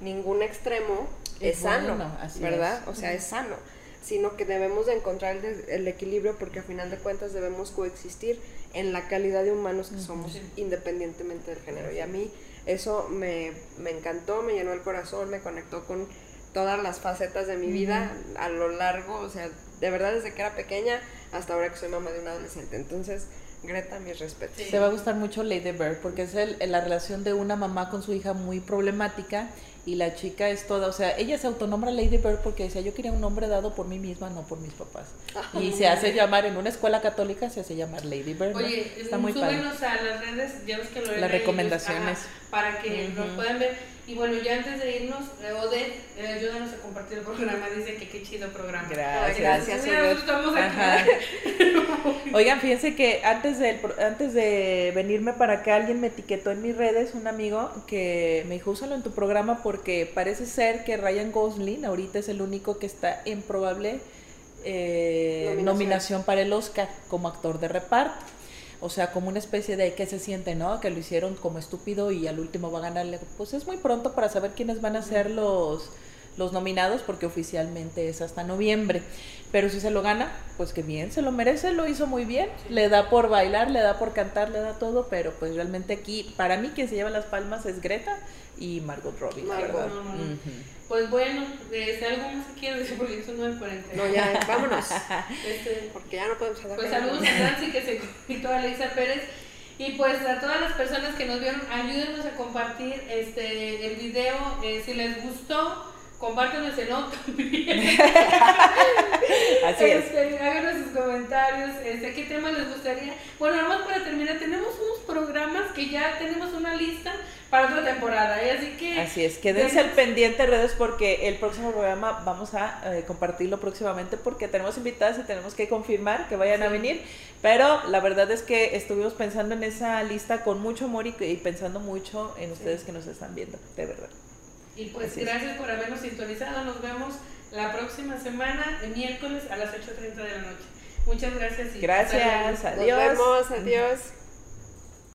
ningún extremo es, sano, ¿verdad? O sea, es sano, sino que debemos de encontrar el, equilibrio porque a final de cuentas debemos coexistir en la calidad de humanos que somos independientemente del género. Y a mí eso me, me encantó, me llenó el corazón, me conectó con todas las facetas de mi vida a lo largo, o sea, de verdad desde que era pequeña hasta ahora que soy mamá de un adolescente. Entonces, Greta, mis respetos. Te va a gustar mucho Lady Bird porque es el, la relación de una mamá con su hija muy problemática y la chica es toda, o sea, ella se autonombra Lady Bird porque decía, yo quería un nombre dado por mí misma, no por mis papás. Ah, y se hace llamar, en una escuela católica se hace llamar Lady Bird. Oye, está muy súbenos a las redes, ya ves que lo Las recomendaciones. para que nos puedan ver. Y bueno, ya antes de irnos, eh, Ode, eh, ayúdanos a compartir el programa. Dice que qué chido programa. Gracias. Gracias. estamos aquí. Oigan, fíjense que antes de, antes de venirme para acá, alguien me etiquetó en mis redes, un amigo, que me dijo, úsalo en tu programa porque parece ser que Ryan Gosling ahorita es el único que está en probable eh, nominación para el Oscar como actor de reparto. O sea, como una especie de qué se siente, ¿no? Que lo hicieron como estúpido y al último va a ganarle. Pues es muy pronto para saber quiénes van a ser los, los nominados porque oficialmente es hasta noviembre. Pero si se lo gana, pues que bien, se lo merece, lo hizo muy bien. Le da por bailar, le da por cantar, le da todo, pero pues realmente aquí, para mí quien se lleva las palmas es Greta y Margot Robbie. Margot. Pues bueno, este, algo más que quiero decir porque son 9.40. No, ya, vámonos. Este, porque ya no podemos hablar. Pues saludos a Nancy que se conectó a Alexa Pérez. Y pues a todas las personas que nos vieron, ayúdenos a compartir este el video eh, si les gustó compártenos en otro también. Así es. Este, háganos sus comentarios, este, qué tema les gustaría. Bueno, nada más para terminar, tenemos unos programas que ya tenemos una lista para otra temporada, ¿eh? así que... Así es, quédense al pendiente redes porque el próximo programa vamos a eh, compartirlo próximamente porque tenemos invitadas y tenemos que confirmar que vayan a venir, pero la verdad es que estuvimos pensando en esa lista con mucho amor y, pensando mucho en ustedes que nos están viendo, de verdad. Y pues gracias por habernos sintonizado. Nos vemos la próxima semana, el miércoles a las 8.30 de la noche. Muchas gracias. Y gracias. Adiós. Nos vemos. Adiós.